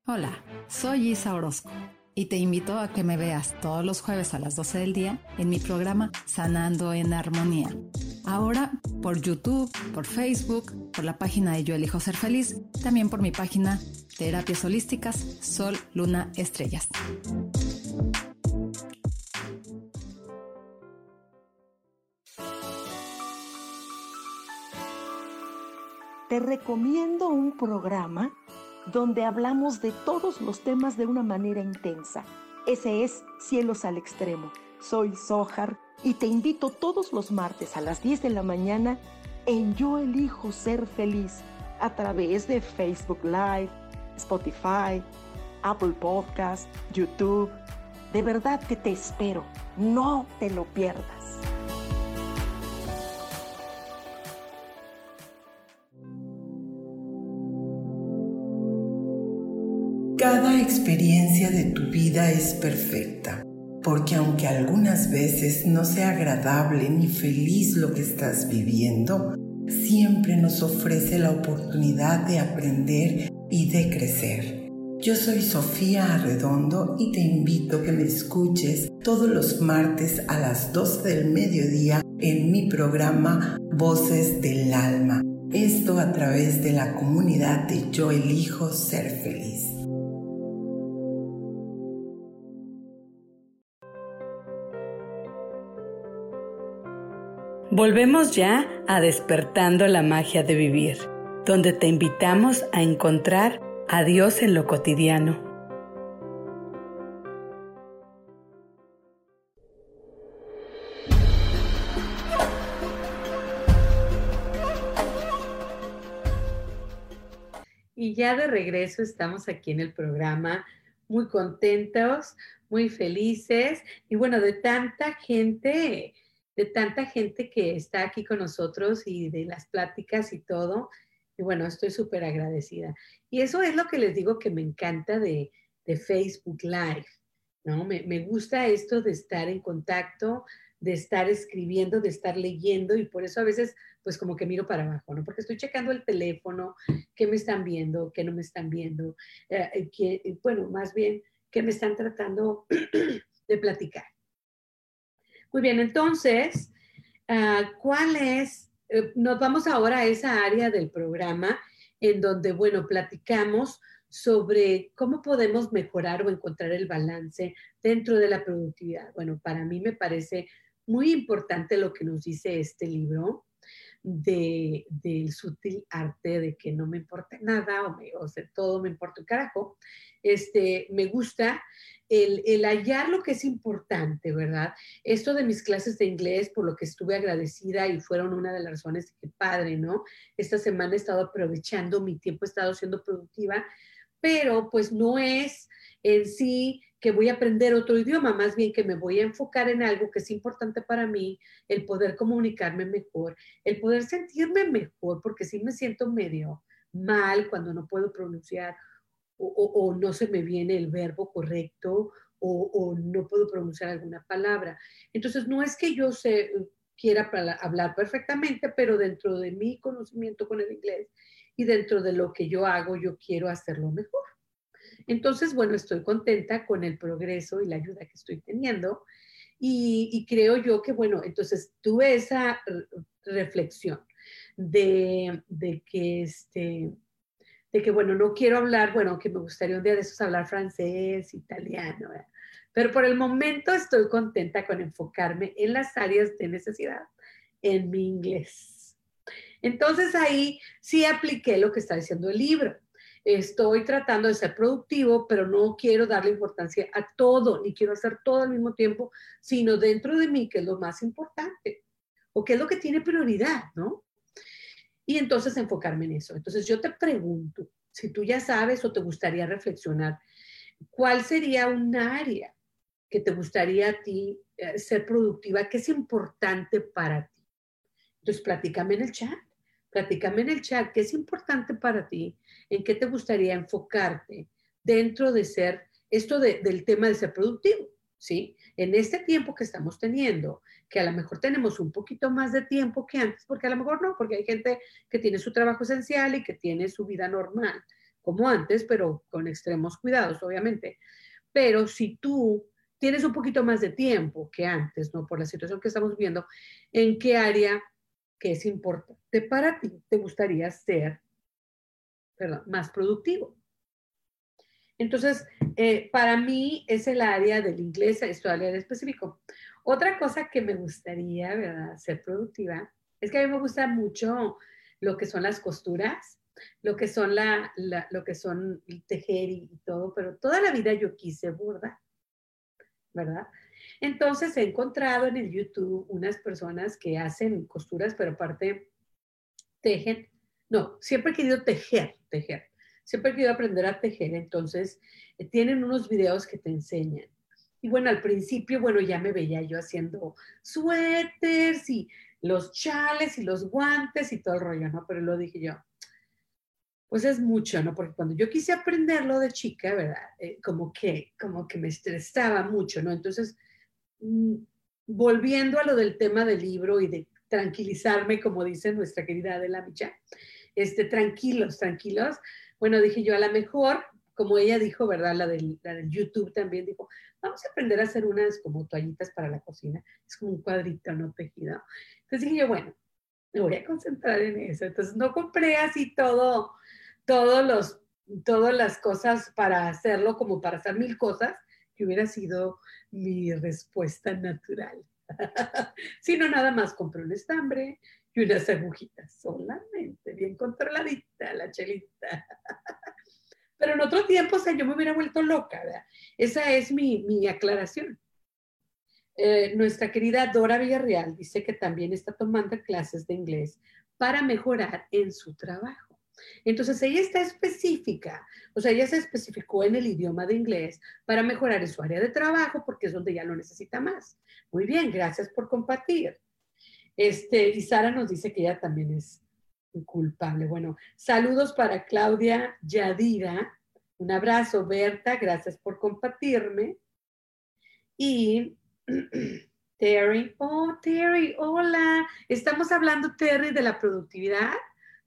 Hola, soy Isa Orozco
y te invito a que me veas todos los jueves a las 12 del día en mi programa Sanando en Armonía. Ahora por YouTube, por Facebook, por la página de Yo Elijo Ser Feliz, también por mi página Terapias Holísticas Sol, Luna, Estrellas.
Te recomiendo un programa donde hablamos de todos los temas de una manera intensa. Ese es Cielos al Extremo. Soy Sojar y te invito todos los martes a las 10 de la mañana en Yo Elijo Ser Feliz a través de Facebook Live, Spotify, Apple Podcast, YouTube. De verdad que te espero. No te lo pierdas.
Cada experiencia de tu vida es perfecta, porque aunque algunas veces no sea agradable ni feliz lo que estás viviendo, siempre nos ofrece la oportunidad de aprender y de crecer. Yo soy Sofía Arredondo y te invito a que me escuches todos los martes a las 12 del mediodía en mi programa Voces del Alma. Esto a través de la comunidad de Yo Elijo Ser Feliz.
Volvemos ya a despertando la magia de vivir, donde te invitamos a encontrar a Dios en lo cotidiano.
Y ya de regreso estamos aquí en el programa, muy contentos, muy felices y bueno, de tanta gente de tanta gente que está aquí con nosotros y de las pláticas y todo. Y bueno, estoy súper agradecida. Y eso es lo que les digo que me encanta de, Facebook Live, ¿no? Me, me, gusta esto de estar en contacto, de estar escribiendo, de estar leyendo y por eso a veces pues como que miro para abajo, ¿no? Porque estoy checando el teléfono, qué me están viendo, qué no me están viendo, eh, eh, que, bueno, más bien, qué me están tratando <clears throat> de platicar. Muy bien, entonces, ah, ¿cuál es? Eh, nos vamos ahora a esa área del programa en donde, bueno, platicamos sobre cómo podemos mejorar o encontrar el balance dentro de la productividad. Bueno, para mí me parece muy importante lo que nos dice este libro de, del sutil arte de que no me importa nada o, me, o sea, todo me importa un carajo. Este, me gusta el, hallar lo que es importante, ¿verdad? Esto de mis clases de inglés, por lo que estuve agradecida y fueron una de las razones que padre, ¿no? Esta semana he estado aprovechando mi tiempo, he estado siendo productiva, pero pues no es en sí que voy a aprender otro idioma, más bien que me voy a enfocar en algo que es importante para mí, el poder comunicarme mejor, el poder sentirme mejor, porque sí me siento medio mal cuando no puedo pronunciar o, no se me viene el verbo correcto o, no puedo pronunciar alguna palabra. Entonces, no es que yo se, quiera hablar perfectamente, pero dentro de mi conocimiento con el inglés y dentro de lo que yo hago, yo quiero hacerlo mejor. Entonces, bueno, estoy contenta con el progreso y la ayuda que estoy teniendo. Y, creo yo que, bueno, entonces tuve esa reflexión de, de que este, de que, bueno, no quiero hablar, bueno, que me gustaría un día de esos hablar francés, italiano, pero por el momento estoy contenta con enfocarme en las áreas de necesidad en mi inglés. Entonces ahí sí apliqué lo que está diciendo el libro. Estoy tratando de ser productivo, pero no quiero darle importancia a todo, ni quiero hacer todo al mismo tiempo, sino dentro de mí, que es lo más importante, o qué es lo que tiene prioridad, ¿no? y entonces enfocarme en eso. Entonces yo te pregunto, si tú ya sabes o te gustaría reflexionar, ¿cuál sería un área que te gustaría a ti eh, ser productiva, que es importante para ti? Entonces platícame en el chat, platícame en el chat qué es importante para ti, en qué te gustaría enfocarte dentro de ser esto del tema de ser productivo. ¿sí? En este tiempo que estamos teniendo, que a lo mejor tenemos un poquito más de tiempo que antes, porque a lo mejor no, porque hay gente que tiene su trabajo esencial y que tiene su vida normal, como antes, pero con extremos cuidados, obviamente. Pero si tú tienes un poquito más de tiempo que antes, ¿no? Por la situación que estamos viendo, ¿en qué área que es importante para ti te gustaría ser perdón, más productivo? Entonces, eh, para mí es el área del inglés, esto área de específico. Otra cosa que me gustaría, ¿verdad? Ser productiva, es que a mí me gusta mucho lo que son las costuras, lo que son la, lo que son tejer y, y, todo, pero toda la vida yo quise bordar. ¿verdad? Entonces he encontrado en el YouTube unas personas que hacen costuras, pero aparte tejen. No, siempre he querido tejer, tejer. Siempre he querido aprender a tejer. Entonces eh, tienen unos videos que te enseñan. Y bueno, al principio, bueno, ya me veía yo haciendo suéteres y los chales y los guantes y todo el rollo, ¿no? Pero lo dije yo, pues es mucho, ¿no? Porque cuando yo quise aprenderlo de chica, ¿verdad? Eh, como, que, como que me estresaba mucho, ¿no? Entonces, volviendo a lo del tema del libro y de tranquilizarme, como dice nuestra querida Adela Micha, este, tranquilos, tranquilos. Bueno, dije yo, a lo mejor, como ella dijo, ¿verdad? La del, la del YouTube también dijo, vamos a aprender a hacer unas como toallitas para la cocina. Es como un cuadrito, ¿no? Tejido. Entonces dije yo, bueno, me voy a concentrar en eso. Entonces no compré así todo todos los, todas las cosas para hacerlo, como para hacer mil cosas, que hubiera sido mi respuesta natural. <laughs> Sino nada más compré un estambre y unas agujitas, solamente, bien controladita la chelita. <laughs> Pero en otro tiempo, o sea, yo me hubiera vuelto loca, ¿verdad? Esa es mi, mi aclaración. Eh, nuestra querida Dora Villarreal dice que también está tomando clases de inglés para mejorar en su trabajo. Entonces ella está específica, o sea, ella se especificó en el idioma de inglés para mejorar en su área de trabajo porque es donde ya lo necesita más. Muy bien, gracias por compartir. Este, y Sara nos dice que ella también es culpable. Bueno, saludos para Claudia Yadira. Un abrazo, Berta, gracias por compartirme. Y <clears throat> Terry, oh, Terry, hola. Estamos hablando, Terry, de la productividad.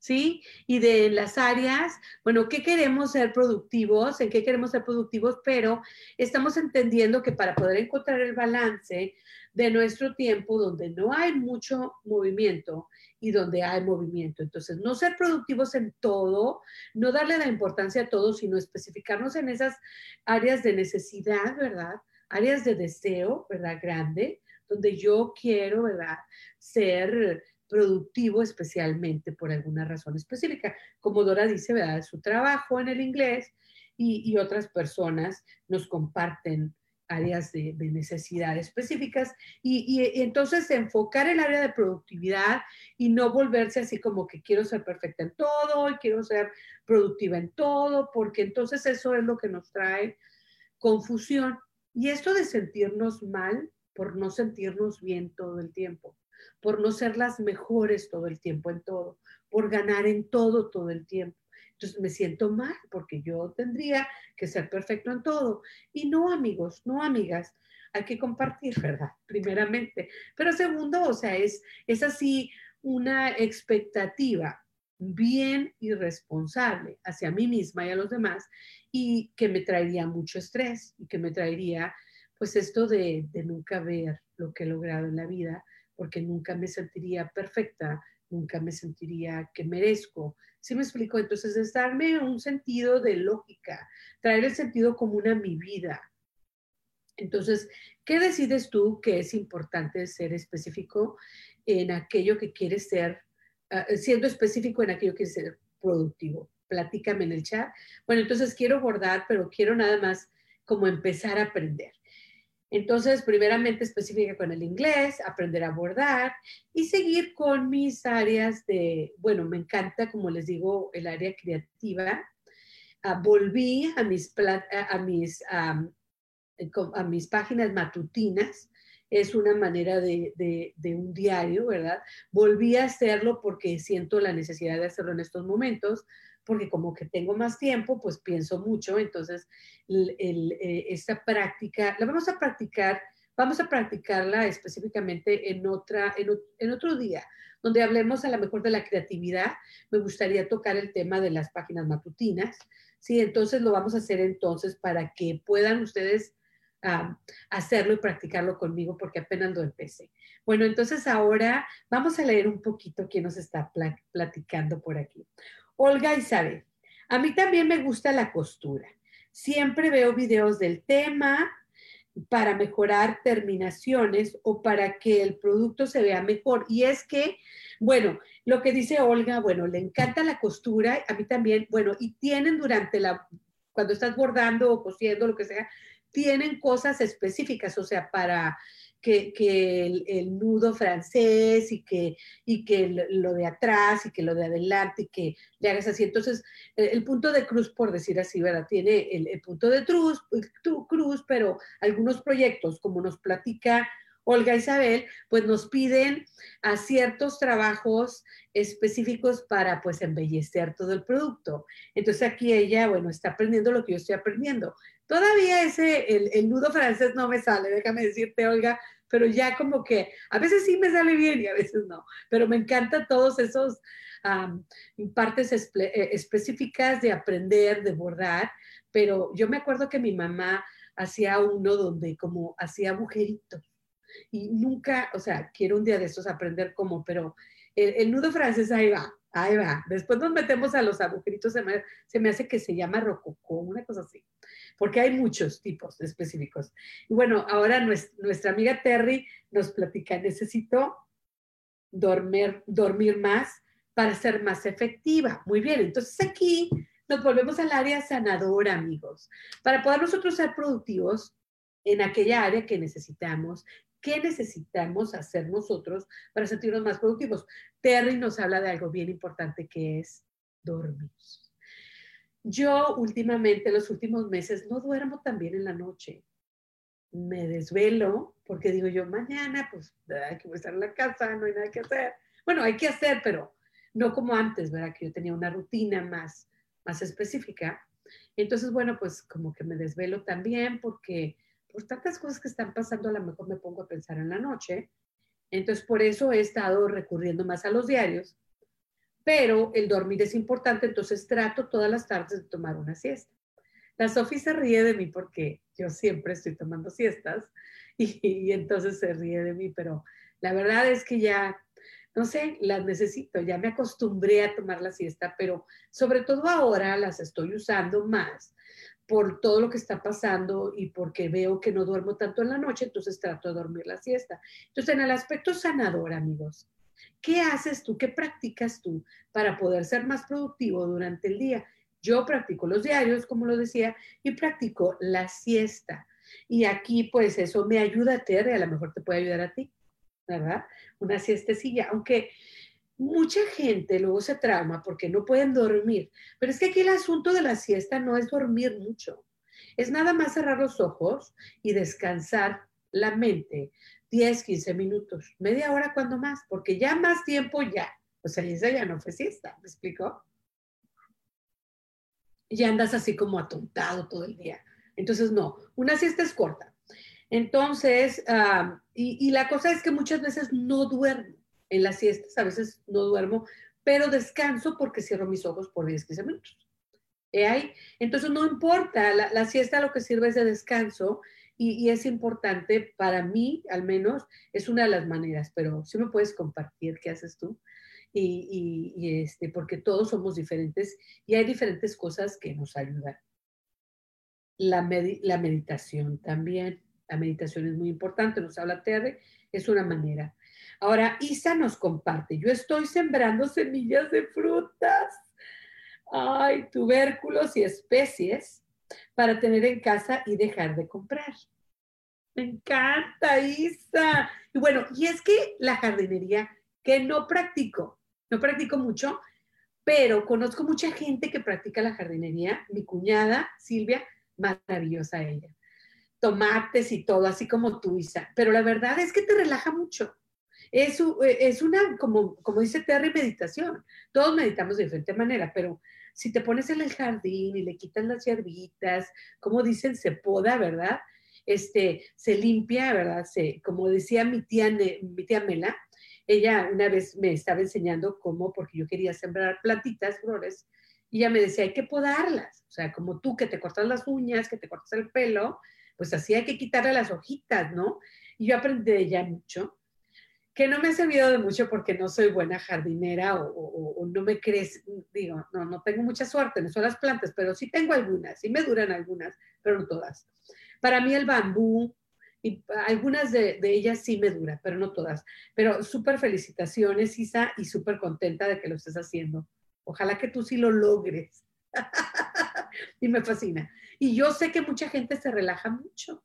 ¿Sí? Y de las áreas, bueno, ¿qué queremos ser productivos? ¿En qué queremos ser productivos? Pero estamos entendiendo que para poder encontrar el balance de nuestro tiempo donde no hay mucho movimiento y donde hay movimiento. Entonces, no ser productivos en todo, no darle la importancia a todo, sino especificarnos en esas áreas de necesidad, ¿verdad? Áreas de deseo, ¿verdad? Grande, donde yo quiero, ¿verdad? Ser productivo especialmente por alguna razón específica. Como Dora dice, ¿verdad? Su trabajo en el inglés y, otras personas nos comparten áreas de, necesidad específicas y, y, entonces enfocar el área de productividad y no volverse así como que quiero ser perfecta en todo y quiero ser productiva en todo, porque entonces eso es lo que nos trae confusión. Y esto de sentirnos mal por no sentirnos bien todo el tiempo por no ser las mejores todo el tiempo en todo, por ganar en todo todo el tiempo. Entonces me siento mal porque yo tendría que ser perfecto en todo. Y no, amigos, no, amigas, hay que compartir, <laughs> ¿verdad? Primeramente. Pero segundo, o sea, es, es así una expectativa bien irresponsable hacia mí misma y a los demás y que me traería mucho estrés y que me traería pues esto de nunca ver lo que he logrado en la vida porque nunca me sentiría perfecta, nunca me sentiría que merezco. ¿Sí me explico? Entonces es darme un sentido de lógica, traer el sentido común a mi vida. Entonces, ¿qué decides tú que es importante ser específico en aquello que quieres ser, ah, siendo específico en aquello que quieres ser productivo? Platícame en el chat. Bueno, entonces quiero bordar, pero quiero nada más como empezar a aprender. Entonces, primeramente específica con el inglés, aprender a abordar y seguir con mis áreas de, bueno, me encanta, como les digo, el área creativa. Ah, volví a mis, a, mis, a mis páginas matutinas. Es una manera de, un diario, ¿verdad? Volví a hacerlo porque siento la necesidad de hacerlo en estos momentos porque como que tengo más tiempo, pues pienso mucho, entonces eh, esta práctica, la vamos a practicar, vamos a practicarla específicamente en, otra, en, otro día, donde hablemos a lo mejor de la creatividad. Me gustaría tocar el tema de las páginas matutinas, Sí, entonces lo vamos a hacer entonces para que puedan ustedes hacerlo y practicarlo conmigo porque apenas lo empecé. Bueno, entonces ahora vamos a leer un poquito quién nos está platicando por aquí. Olga Isabel, a mí también me gusta la costura. Siempre veo videos del tema para mejorar terminaciones o para que el producto se vea mejor. Y es que, bueno, lo que dice Olga, bueno, le encanta la costura, a mí también, bueno, y tienen durante la, cuando estás bordando o cosiendo, lo que sea, tienen cosas específicas, o sea, para que, el, nudo francés y que, y que lo de atrás y que lo de adelante y que le hagas así. Entonces, el, punto de cruz, por decir así, ¿verdad? Tiene el, punto de cruz, cruz, pero algunos proyectos, como nos platica Olga Isabel, pues nos piden a ciertos trabajos específicos para pues embellecer todo el producto. Entonces aquí ella, bueno, está aprendiendo lo que yo estoy aprendiendo. Todavía ese, el, nudo francés no me sale, déjame decirte, Olga, pero ya como que a veces sí me sale bien y a veces no, pero me encantan todos esos partes eh, específicas de aprender, de bordar, pero yo me acuerdo que mi mamá hacía uno donde como hacía agujeritos y nunca, o sea, quiero un día de estos aprender cómo, pero el nudo francés ahí va, Ahí va. Después nos metemos a los agujeritos, se me, hace que se llama rococó, una cosa así, porque hay muchos tipos específicos. Y bueno, ahora nuestra, amiga Terry nos platica, necesito dormir, dormir más para ser más efectiva. Muy bien, entonces aquí nos volvemos al área sanadora, amigos. Para poder nosotros ser productivos en aquella área que necesitamos, ¿Qué necesitamos hacer nosotros para sentirnos más productivos? Terry nos habla de algo bien importante que es dormir. Yo últimamente, los últimos meses, no duermo tan bien en la noche. Me desvelo porque digo yo, mañana pues hay que estar en la casa, no hay nada que hacer. Bueno, hay que hacer, pero no como antes, ¿verdad? Que yo tenía una rutina más, más específica. Entonces, bueno, pues como que me desvelo también porque por tantas cosas que están pasando, a lo mejor me pongo a pensar en la noche. Entonces, por eso he estado recurriendo más a los diarios. Pero el dormir es importante, entonces trato todas las tardes de tomar una siesta. La Sofía se ríe de mí porque yo siempre estoy tomando siestas <laughs> y, y, entonces se ríe de mí, pero la verdad es que ya, no sé, las necesito, ya me acostumbré a tomar la siesta, pero sobre todo ahora las estoy usando más por todo lo que está pasando y porque veo que no duermo tanto en la noche, entonces trato de dormir la siesta. Entonces, en el aspecto sanador, amigos, ¿qué haces tú? ¿Qué practicas tú para poder ser más productivo durante el día? Yo practico los diarios, como lo decía, y practico la siesta. Y aquí, pues, eso me ayuda a ti, y a lo mejor te puede ayudar a ti, ¿verdad? Una siestecilla, aunque mucha gente luego se trauma porque no pueden dormir. Pero es que aquí el asunto de la siesta no es dormir mucho. Es nada más cerrar los ojos y descansar la mente 10, 15 minutos, media hora cuando más, porque ya más tiempo ya. O sea, esa ya no fue siesta, ¿me explico? Ya andas así como atontado todo el día. Entonces, no, una siesta es corta. Entonces, ah, y, la cosa es que muchas veces no duermo en las siestas, a veces no duermo, pero descanso porque cierro mis ojos por 10, 15 minutos. ahí? Entonces no importa, la, siesta lo que sirve es de descanso y, es importante para mí, al menos, es una de las maneras, pero si me puedes compartir qué haces tú. Y, este, porque todos somos diferentes y hay diferentes cosas que nos ayudan. La, la meditación también, la meditación es muy importante, nos habla Terry, es una manera. Ahora, Isa nos comparte, yo estoy sembrando semillas de frutas, ay, tubérculos y especies para tener en casa y dejar de comprar. Me encanta, Isa. Y bueno, y es que la jardinería, que no practico, no practico mucho, pero conozco mucha gente que practica la jardinería. Mi cuñada, Silvia, maravillosa ella. Tomates y todo, así como tú, Isa. Pero la verdad es que te relaja mucho. Es, eh, es una, como, como dice Terry, meditación. Todos meditamos de diferente manera, pero si te pones en el jardín y le quitas las hierbitas, como dicen, se poda, ¿verdad? Este, se limpia, ¿verdad? Se, como decía mi tía, mi tía Mela, ella una vez me estaba enseñando cómo, porque yo quería sembrar plantitas, flores, Y ella me decía, hay que podarlas. O sea, como tú que te cortas las uñas, que te cortas el pelo, pues así hay que quitarle las hojitas, ¿no? Y yo aprendí de ella mucho, que no me ha servido de mucho porque no soy buena jardinera o, no me crees, digo, no, no tengo mucha suerte en eso las plantas, pero sí tengo algunas, sí me duran algunas, pero no todas. Para mí el bambú, y algunas de, ellas sí me duran, pero no todas. Pero súper felicitaciones, Isa, y súper contenta de que lo estés haciendo. Ojalá que tú sí lo logres. <laughs> y me fascina. Y yo sé que mucha gente se relaja mucho.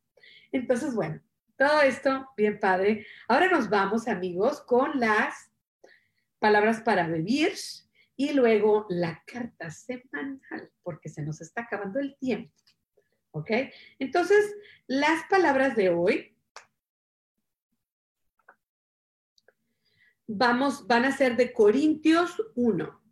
Entonces, bueno, todo esto bien padre. Ahora nos vamos, amigos, con las palabras para vivir y luego la carta semanal, porque se nos está acabando el tiempo. ¿Ok? Entonces, las palabras de hoy vamos, van a ser de Corintios 1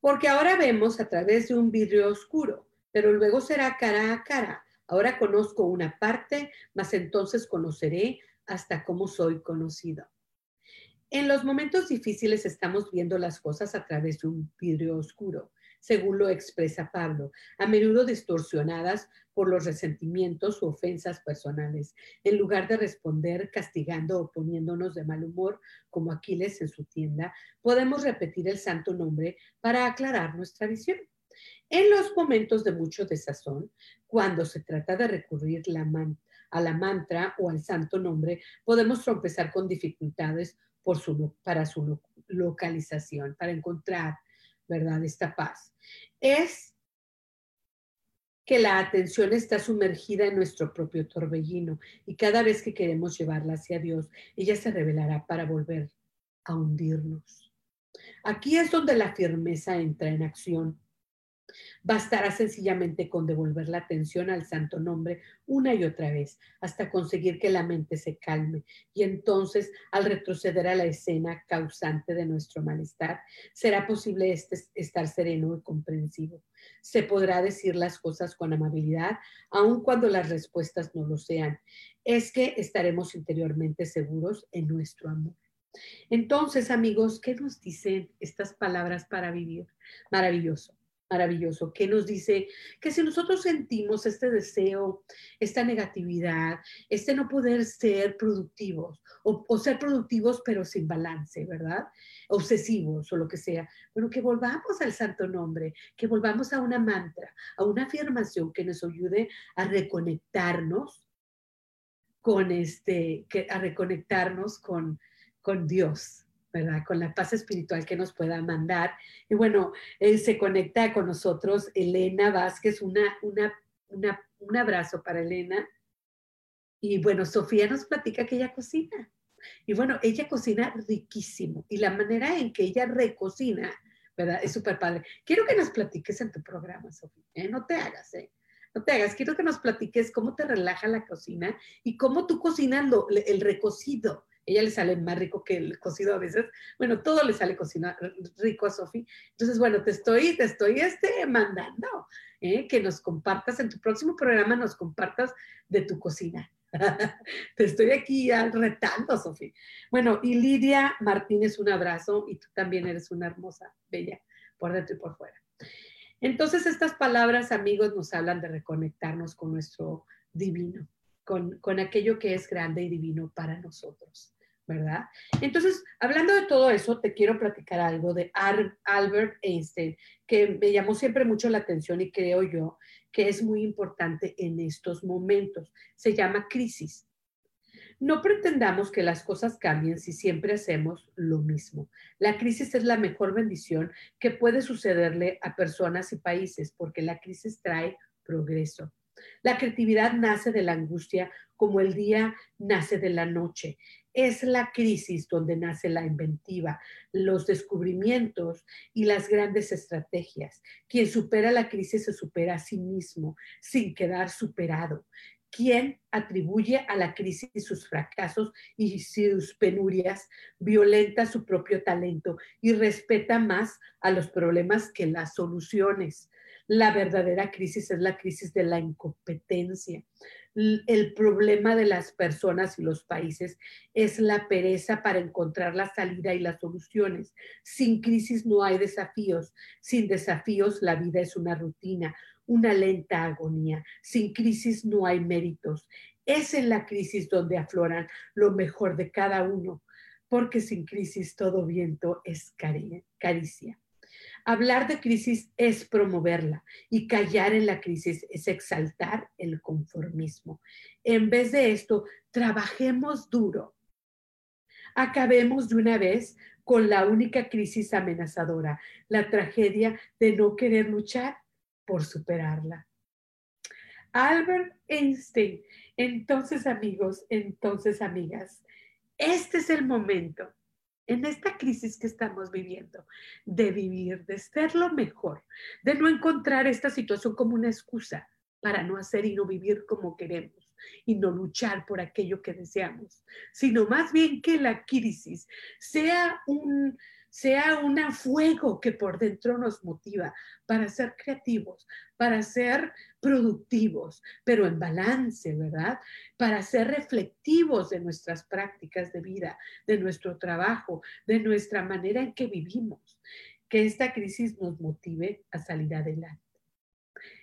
porque ahora vemos a través de un vidrio oscuro, pero luego será cara a cara. Ahora conozco una parte, mas entonces conoceré hasta cómo soy conocido. En los momentos difíciles estamos viendo las cosas a través de un vidrio oscuro según lo expresa Pablo, a menudo distorsionadas por los resentimientos u ofensas personales, en lugar de responder castigando o poniéndonos de mal humor, como Aquiles en su tienda, podemos repetir el santo nombre para aclarar nuestra visión. En los momentos de mucho desazón, cuando se trata de recurrir a la mantra o al santo nombre, podemos tropezar con dificultades por su, para su localización, para encontrar ¿verdad? Esta paz. Es que la atención está sumergida en nuestro propio torbellino y cada vez que queremos llevarla hacia Dios, ella se revelará para volver a hundirnos. Aquí es donde la firmeza entra en acción Bastará sencillamente con devolver la atención al santo nombre una y otra vez hasta conseguir que la mente se calme y entonces al retroceder a la escena causante de nuestro malestar será posible este, estar sereno y comprensivo. Se podrá decir las cosas con amabilidad aun cuando las respuestas no lo sean. Es que estaremos interiormente seguros en nuestro amor. Entonces, amigos, ¿qué nos dicen estas palabras para vivir? Maravilloso maravilloso, que nos dice que si nosotros sentimos este deseo, esta negatividad, este no poder ser productivos o, ser productivos pero sin balance, ¿verdad? Obsesivos o lo que sea, bueno, que volvamos al santo nombre, que volvamos a una mantra, a una afirmación que nos ayude a reconectarnos con este, que, a reconectarnos con, con Dios, ¿verdad? Con la paz espiritual que nos pueda mandar. Y bueno, eh, se conecta con nosotros Elena Vázquez, una, una, un abrazo para Elena. Y bueno, Sofía nos platica que ella cocina. Y bueno, ella cocina riquísimo. Y la manera en que ella recocina, ¿verdad? Es súper padre. Quiero que nos platiques en tu programa, Sofía. ¿eh? No te hagas, ¿eh? No te hagas. Quiero que nos platiques cómo te relaja la cocina y cómo tú cocinas el recocido ella le sale más rico que el cocido a veces. Bueno, todo le sale cocina rico a Sofi. Entonces, bueno, te estoy, te estoy este, mandando ¿eh? que nos compartas en tu próximo programa, nos compartas de tu cocina. <laughs> te estoy aquí retando, Sofi. Bueno, y Lidia Martínez, un abrazo y tú también eres una hermosa, bella, por dentro y por fuera. Entonces, estas palabras, amigos, nos hablan de reconectarnos con nuestro divino con, aquello que es grande y divino para nosotros, ¿verdad? Entonces, hablando de todo eso, te quiero platicar algo de Albert Einstein, que me llamó siempre mucho la atención y creo yo que es muy importante en estos momentos. Se llama crisis. No pretendamos que las cosas cambien si siempre hacemos lo mismo. La crisis es la mejor bendición que puede sucederle a personas y países porque la crisis trae progreso. La creatividad nace de la angustia como el día nace de la noche. Es la crisis donde nace la inventiva, los descubrimientos y las grandes estrategias. Quien supera la crisis se supera a sí mismo sin quedar superado. Quien atribuye a la crisis sus fracasos y sus penurias, violenta su propio talento y respeta más a los problemas que las soluciones. La verdadera crisis es la crisis de la incompetencia. El problema de las personas y los países es la pereza para encontrar la salida y las soluciones. Sin crisis no hay desafíos. Sin desafíos la vida es una rutina, una lenta agonía. Sin crisis no hay méritos. Es en la crisis donde afloran lo mejor de cada uno, porque sin crisis todo viento es caricia. Hablar de crisis es promoverla y callar en la crisis es exaltar el conformismo. En vez de esto, trabajemos duro. Acabemos de una vez con la única crisis amenazadora, la tragedia de no querer luchar por superarla. Albert Einstein, entonces amigos, entonces amigas, este es el momento en esta crisis que estamos viviendo, de vivir, de ser lo mejor, de no encontrar esta situación como una excusa para no hacer y no vivir como queremos y no luchar por aquello que deseamos, sino más bien que la crisis sea un sea un fuego que por dentro nos motiva para ser creativos, para ser productivos, pero en balance, ¿verdad? Para ser reflectivos de nuestras prácticas de vida, de nuestro trabajo, de nuestra manera en que vivimos. Que esta crisis nos motive a salir adelante.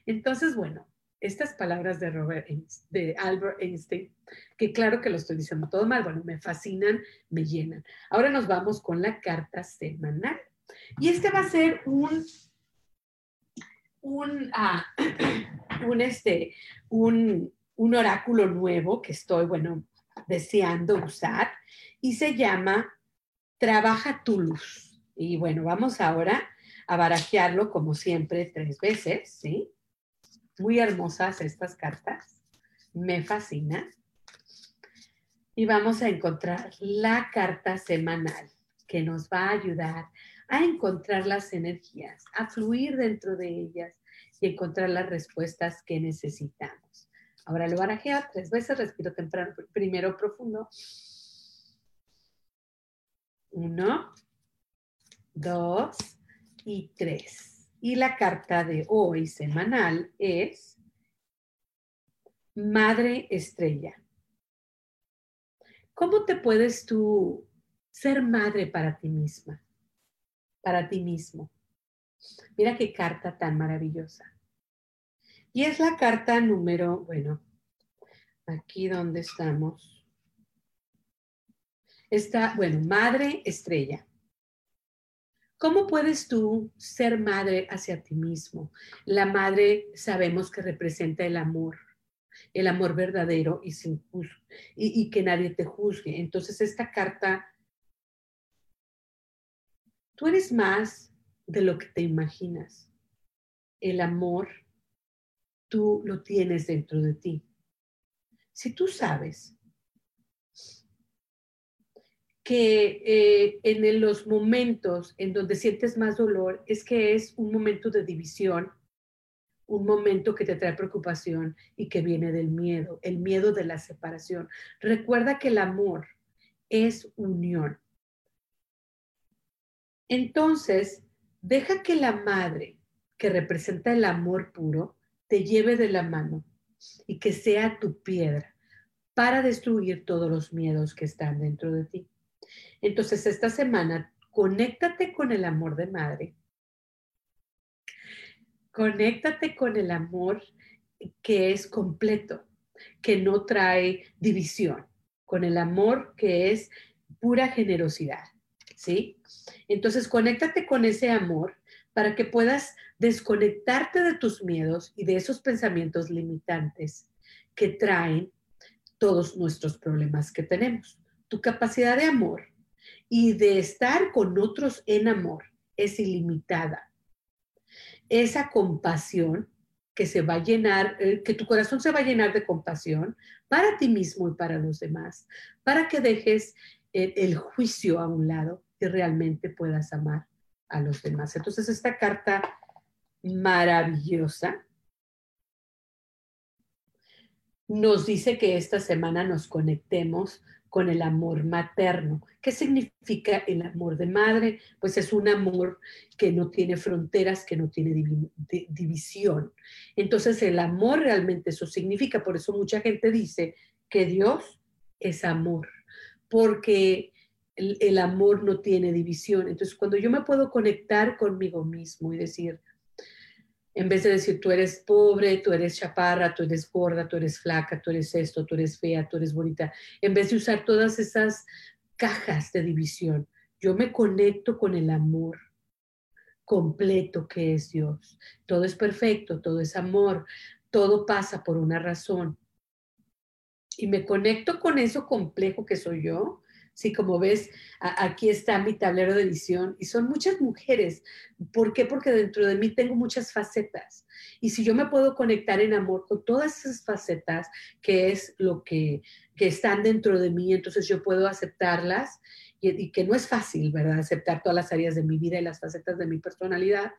Entonces, bueno, estas palabras de, Robert, de Albert Einstein, que claro que lo estoy diciendo todo mal, bueno, me fascinan, me llenan. Ahora nos vamos con la carta semanal. Y este va a ser un, un, ah, <clears throat> un, este, un, un oráculo nuevo que estoy, bueno, deseando usar y se llama Trabaja tu luz. Y bueno, vamos ahora a barajearlo como siempre tres veces, ¿sí? Muy hermosas estas cartas. Me fascina. Y vamos a encontrar la carta semanal que nos va a ayudar a encontrar las energías, a fluir dentro de ellas y encontrar las respuestas que necesitamos. Ahora lo barajeo tres veces, respiro temprano, primero profundo. Uno, dos y tres. Y la carta de hoy semanal es Madre Estrella. ¿Cómo te puedes tú ser madre para ti misma? Para ti mismo. Mira qué carta tan maravillosa. Y es la carta número, bueno, aquí donde estamos. Está, bueno, Madre Estrella. ¿Cómo puedes tú ser madre hacia ti mismo? La madre sabemos que representa el amor, el amor verdadero y, sin y, que nadie te juzgue. Entonces esta carta, tú eres más de lo que te imaginas. El amor, tú lo tienes dentro de ti. Si tú sabes que eh, en los momentos en donde sientes más dolor es que es un momento de división, un momento que te trae preocupación y que viene del miedo, el miedo de la separación. Recuerda que el amor es unión. Entonces, deja que la madre, que representa el amor puro, te lleve de la mano y que sea tu piedra para destruir todos los miedos que están dentro de ti. Entonces, esta semana, conéctate con el amor de madre. Conéctate con el amor que es completo, que no trae división, con el amor que es pura generosidad, ¿sí? Entonces, conéctate con ese amor para que puedas desconectarte de tus miedos y de esos pensamientos limitantes que traen todos nuestros problemas que tenemos. Tu capacidad de amor y de estar con otros en amor es ilimitada. Esa compasión que se va a llenar, eh, que tu corazón se va a llenar de compasión para ti mismo y para los demás, para que dejes el, el juicio a un lado y realmente puedas amar a los demás. Entonces, esta carta maravillosa nos dice que esta semana nos conectemos con el amor materno. ¿Qué significa el amor de madre? Pues es un amor que no tiene fronteras, que no tiene división. Entonces el amor realmente eso significa, por eso mucha gente dice que Dios es amor, porque el, el amor no tiene división. Entonces cuando yo me puedo conectar conmigo mismo y decir, en vez de decir tú eres pobre, tú eres chaparra, tú eres gorda, tú eres flaca, tú eres esto, tú eres fea, tú eres bonita, en vez de usar todas esas cajas de división, yo me conecto con el amor completo que es Dios. Todo es perfecto, todo es amor, todo pasa por una razón. Y me conecto con eso complejo que soy yo Sí, como ves, aquí está mi tablero de visión y son muchas mujeres. ¿Por qué? Porque dentro de mí tengo muchas facetas. Y si yo me puedo conectar en amor con todas esas facetas, que es lo que, que están dentro de mí, entonces yo puedo aceptarlas y, y que no es fácil, ¿verdad? Aceptar todas las áreas de mi vida y las facetas de mi personalidad.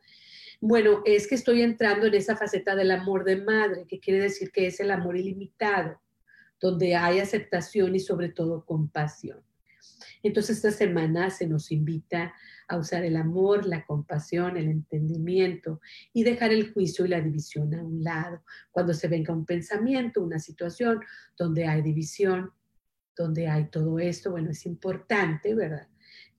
Bueno, es que estoy entrando en esa faceta del amor de madre, que quiere decir que es el amor ilimitado, donde hay aceptación y sobre todo compasión. Entonces esta semana se nos invita a usar el amor, la compasión, el entendimiento y dejar el juicio y la división a un lado. Cuando se venga un pensamiento, una situación donde hay división, donde hay todo esto, bueno, es importante, ¿verdad?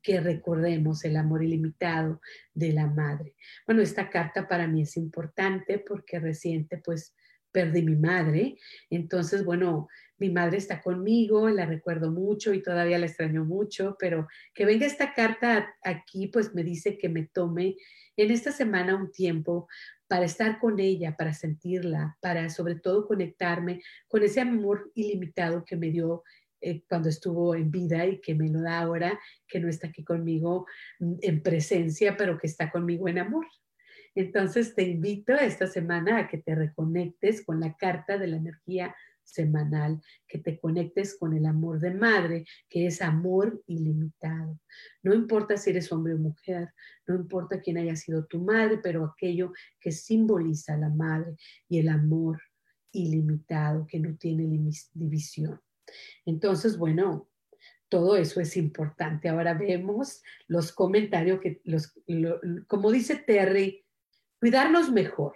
que recordemos el amor ilimitado de la madre. Bueno, esta carta para mí es importante porque reciente pues perdí mi madre, entonces bueno, mi madre está conmigo, la recuerdo mucho y todavía la extraño mucho, pero que venga esta carta aquí, pues me dice que me tome en esta semana un tiempo para estar con ella, para sentirla, para sobre todo conectarme con ese amor ilimitado que me dio eh, cuando estuvo en vida y que me lo da ahora, que no está aquí conmigo mm, en presencia, pero que está conmigo en amor. Entonces te invito esta semana a que te reconectes con la carta de la energía semanal, que te conectes con el amor de madre, que es amor ilimitado. No importa si eres hombre o mujer, no importa quién haya sido tu madre, pero aquello que simboliza la madre y el amor ilimitado, que no tiene división. Entonces, bueno, todo eso es importante. Ahora vemos los comentarios que, los, como dice Terry, cuidarnos mejor.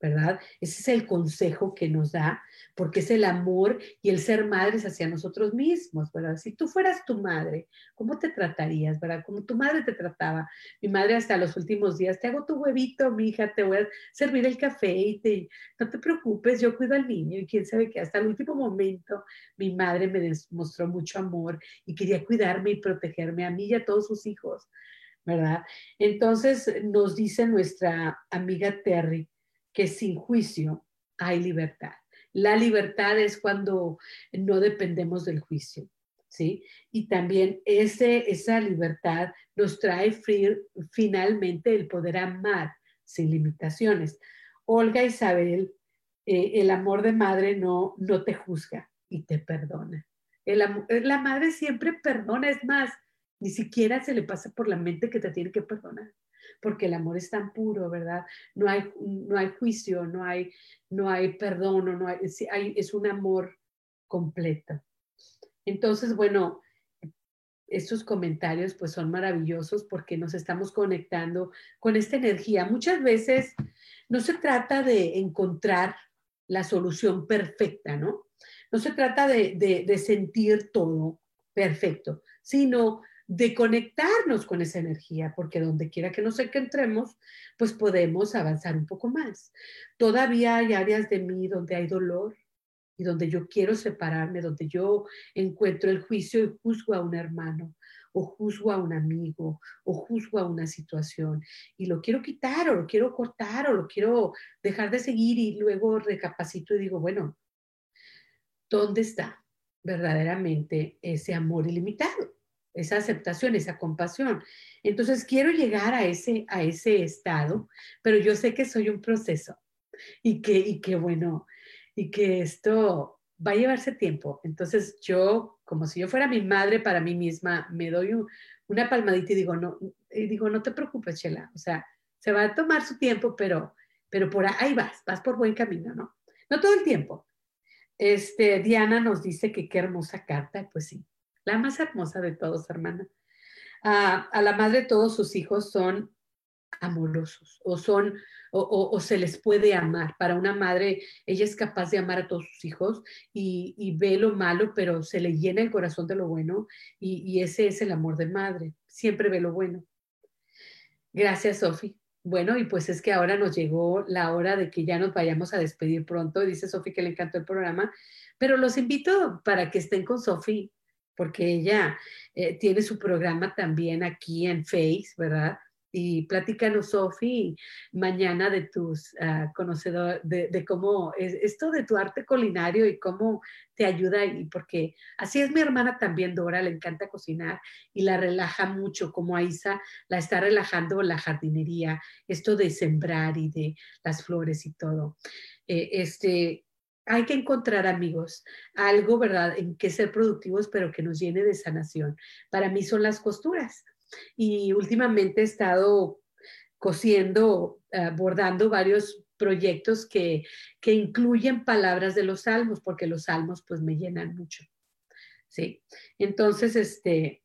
¿Verdad? Ese es el consejo que nos da, porque es el amor y el ser madres hacia nosotros mismos, ¿verdad? Si tú fueras tu madre, ¿cómo te tratarías, verdad? Como tu madre te trataba. Mi madre hasta los últimos días, te hago tu huevito, mi hija, te voy a servir el café y te, no te preocupes, yo cuido al niño y quién sabe que hasta el último momento mi madre me demostró mucho amor y quería cuidarme y protegerme a mí y a todos sus hijos. ¿verdad? Entonces nos dice nuestra amiga Terry, que sin juicio hay libertad. La libertad es cuando no dependemos del juicio, ¿sí? Y también ese, esa libertad nos trae finalmente el poder amar sin limitaciones. Olga Isabel, eh, el amor de madre no, no te juzga y te perdona. la madre siempre perdona, es más, ni siquiera se le pasa por la mente que te tiene que perdonar porque el amor es tan puro, ¿verdad? No hay, no hay juicio, no hay, no hay perdón, no hay, es un amor completo. Entonces, bueno, estos comentarios pues son maravillosos porque nos estamos conectando con esta energía. Muchas veces no se trata de encontrar la solución perfecta, ¿no? No se trata de, de sentir todo perfecto, sino de conectarnos con esa energía, porque donde quiera que nos encontremos, pues podemos avanzar un poco más. Todavía hay áreas de mí donde hay dolor y donde yo quiero separarme, donde yo encuentro el juicio y juzgo a un hermano o juzgo a un amigo o juzgo a una situación y lo quiero quitar o lo quiero cortar o lo quiero dejar de seguir y luego recapacito y digo, bueno, ¿dónde está verdaderamente ese amor ilimitado? Esa aceptación, esa compasión. Entonces quiero llegar a ese, a ese estado, pero yo sé que soy un proceso y que, y que bueno, y que esto va a llevarse tiempo. Entonces yo, como si yo fuera mi madre para mí misma, me doy una palmadita y digo, no, y digo, no te preocupes, Chela, o sea, se va a tomar su tiempo, pero, pero por ahí vas, vas por buen camino, ¿no? No todo el tiempo. Este, Diana nos dice que qué hermosa carta, pues sí, la más hermosa de todos, hermana. a la madre todos sus hijos son amorosos o son o, se les puede amar. Para una madre, ella es capaz de amar a todos sus hijos y, ve lo malo, pero se le llena el corazón de lo bueno y, y ese es el amor de madre. Siempre ve lo bueno. Gracias, Sofi. Bueno, y pues es que ahora nos llegó la hora de que ya nos vayamos a despedir pronto. Dice Sofi que le encantó el programa, pero los invito para que estén con Sofi, porque ella eh, tiene su programa también aquí en Face, ¿verdad? y platícanos, Sofi, mañana de tus uh, conocedores, de, cómo es esto de tu arte culinario y cómo te ayuda, y porque así es mi hermana también, Dora, le encanta cocinar y la relaja mucho, como a Isa la está relajando la jardinería, esto de sembrar y de las flores y todo. Eh, este, hay que encontrar, amigos, algo, ¿verdad?, en que ser productivos, pero que nos llene de sanación. Para mí son las costuras y últimamente he estado cosiendo, bordando varios proyectos que, que, incluyen palabras de los salmos, porque los salmos pues me llenan mucho. ¿sí? Entonces, este,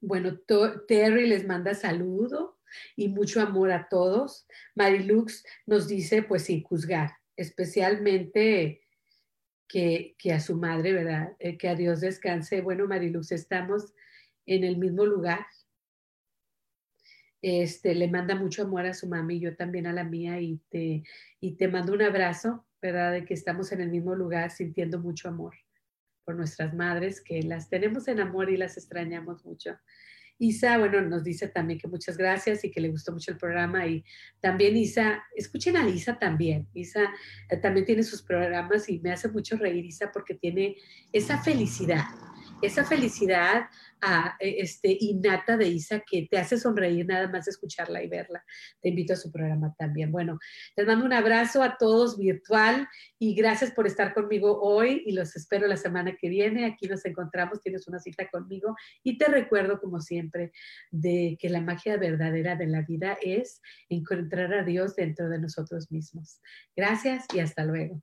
bueno, Terry les manda saludo y mucho amor a todos. Marilux nos dice pues sin juzgar, especialmente que, que a su madre, ¿verdad? Eh, que a Dios descanse. Bueno, Marilux, estamos en el mismo lugar. Este, le manda mucho amor a su mami yo también a la mía y te, y te mando un abrazo, ¿verdad? De que estamos en el mismo lugar sintiendo mucho amor por nuestras madres, que las tenemos en amor y las extrañamos mucho. Isa, bueno, nos dice también que muchas gracias y que le gustó mucho el programa. Y también Isa, escuchen a Isa también. Isa eh, también tiene sus programas y me hace mucho reír Isa porque tiene esa felicidad esa felicidad a, e, este, innata de Isa que te hace sonreír nada más escucharla y verla. Te invito a su programa también. Bueno, les mando un abrazo a todos virtual y gracias por estar conmigo hoy y los espero la semana que viene. Aquí nos encontramos, tienes una cita conmigo y te recuerdo como siempre de que la magia verdadera de la vida es encontrar a Dios dentro de nosotros mismos. Gracias y hasta luego.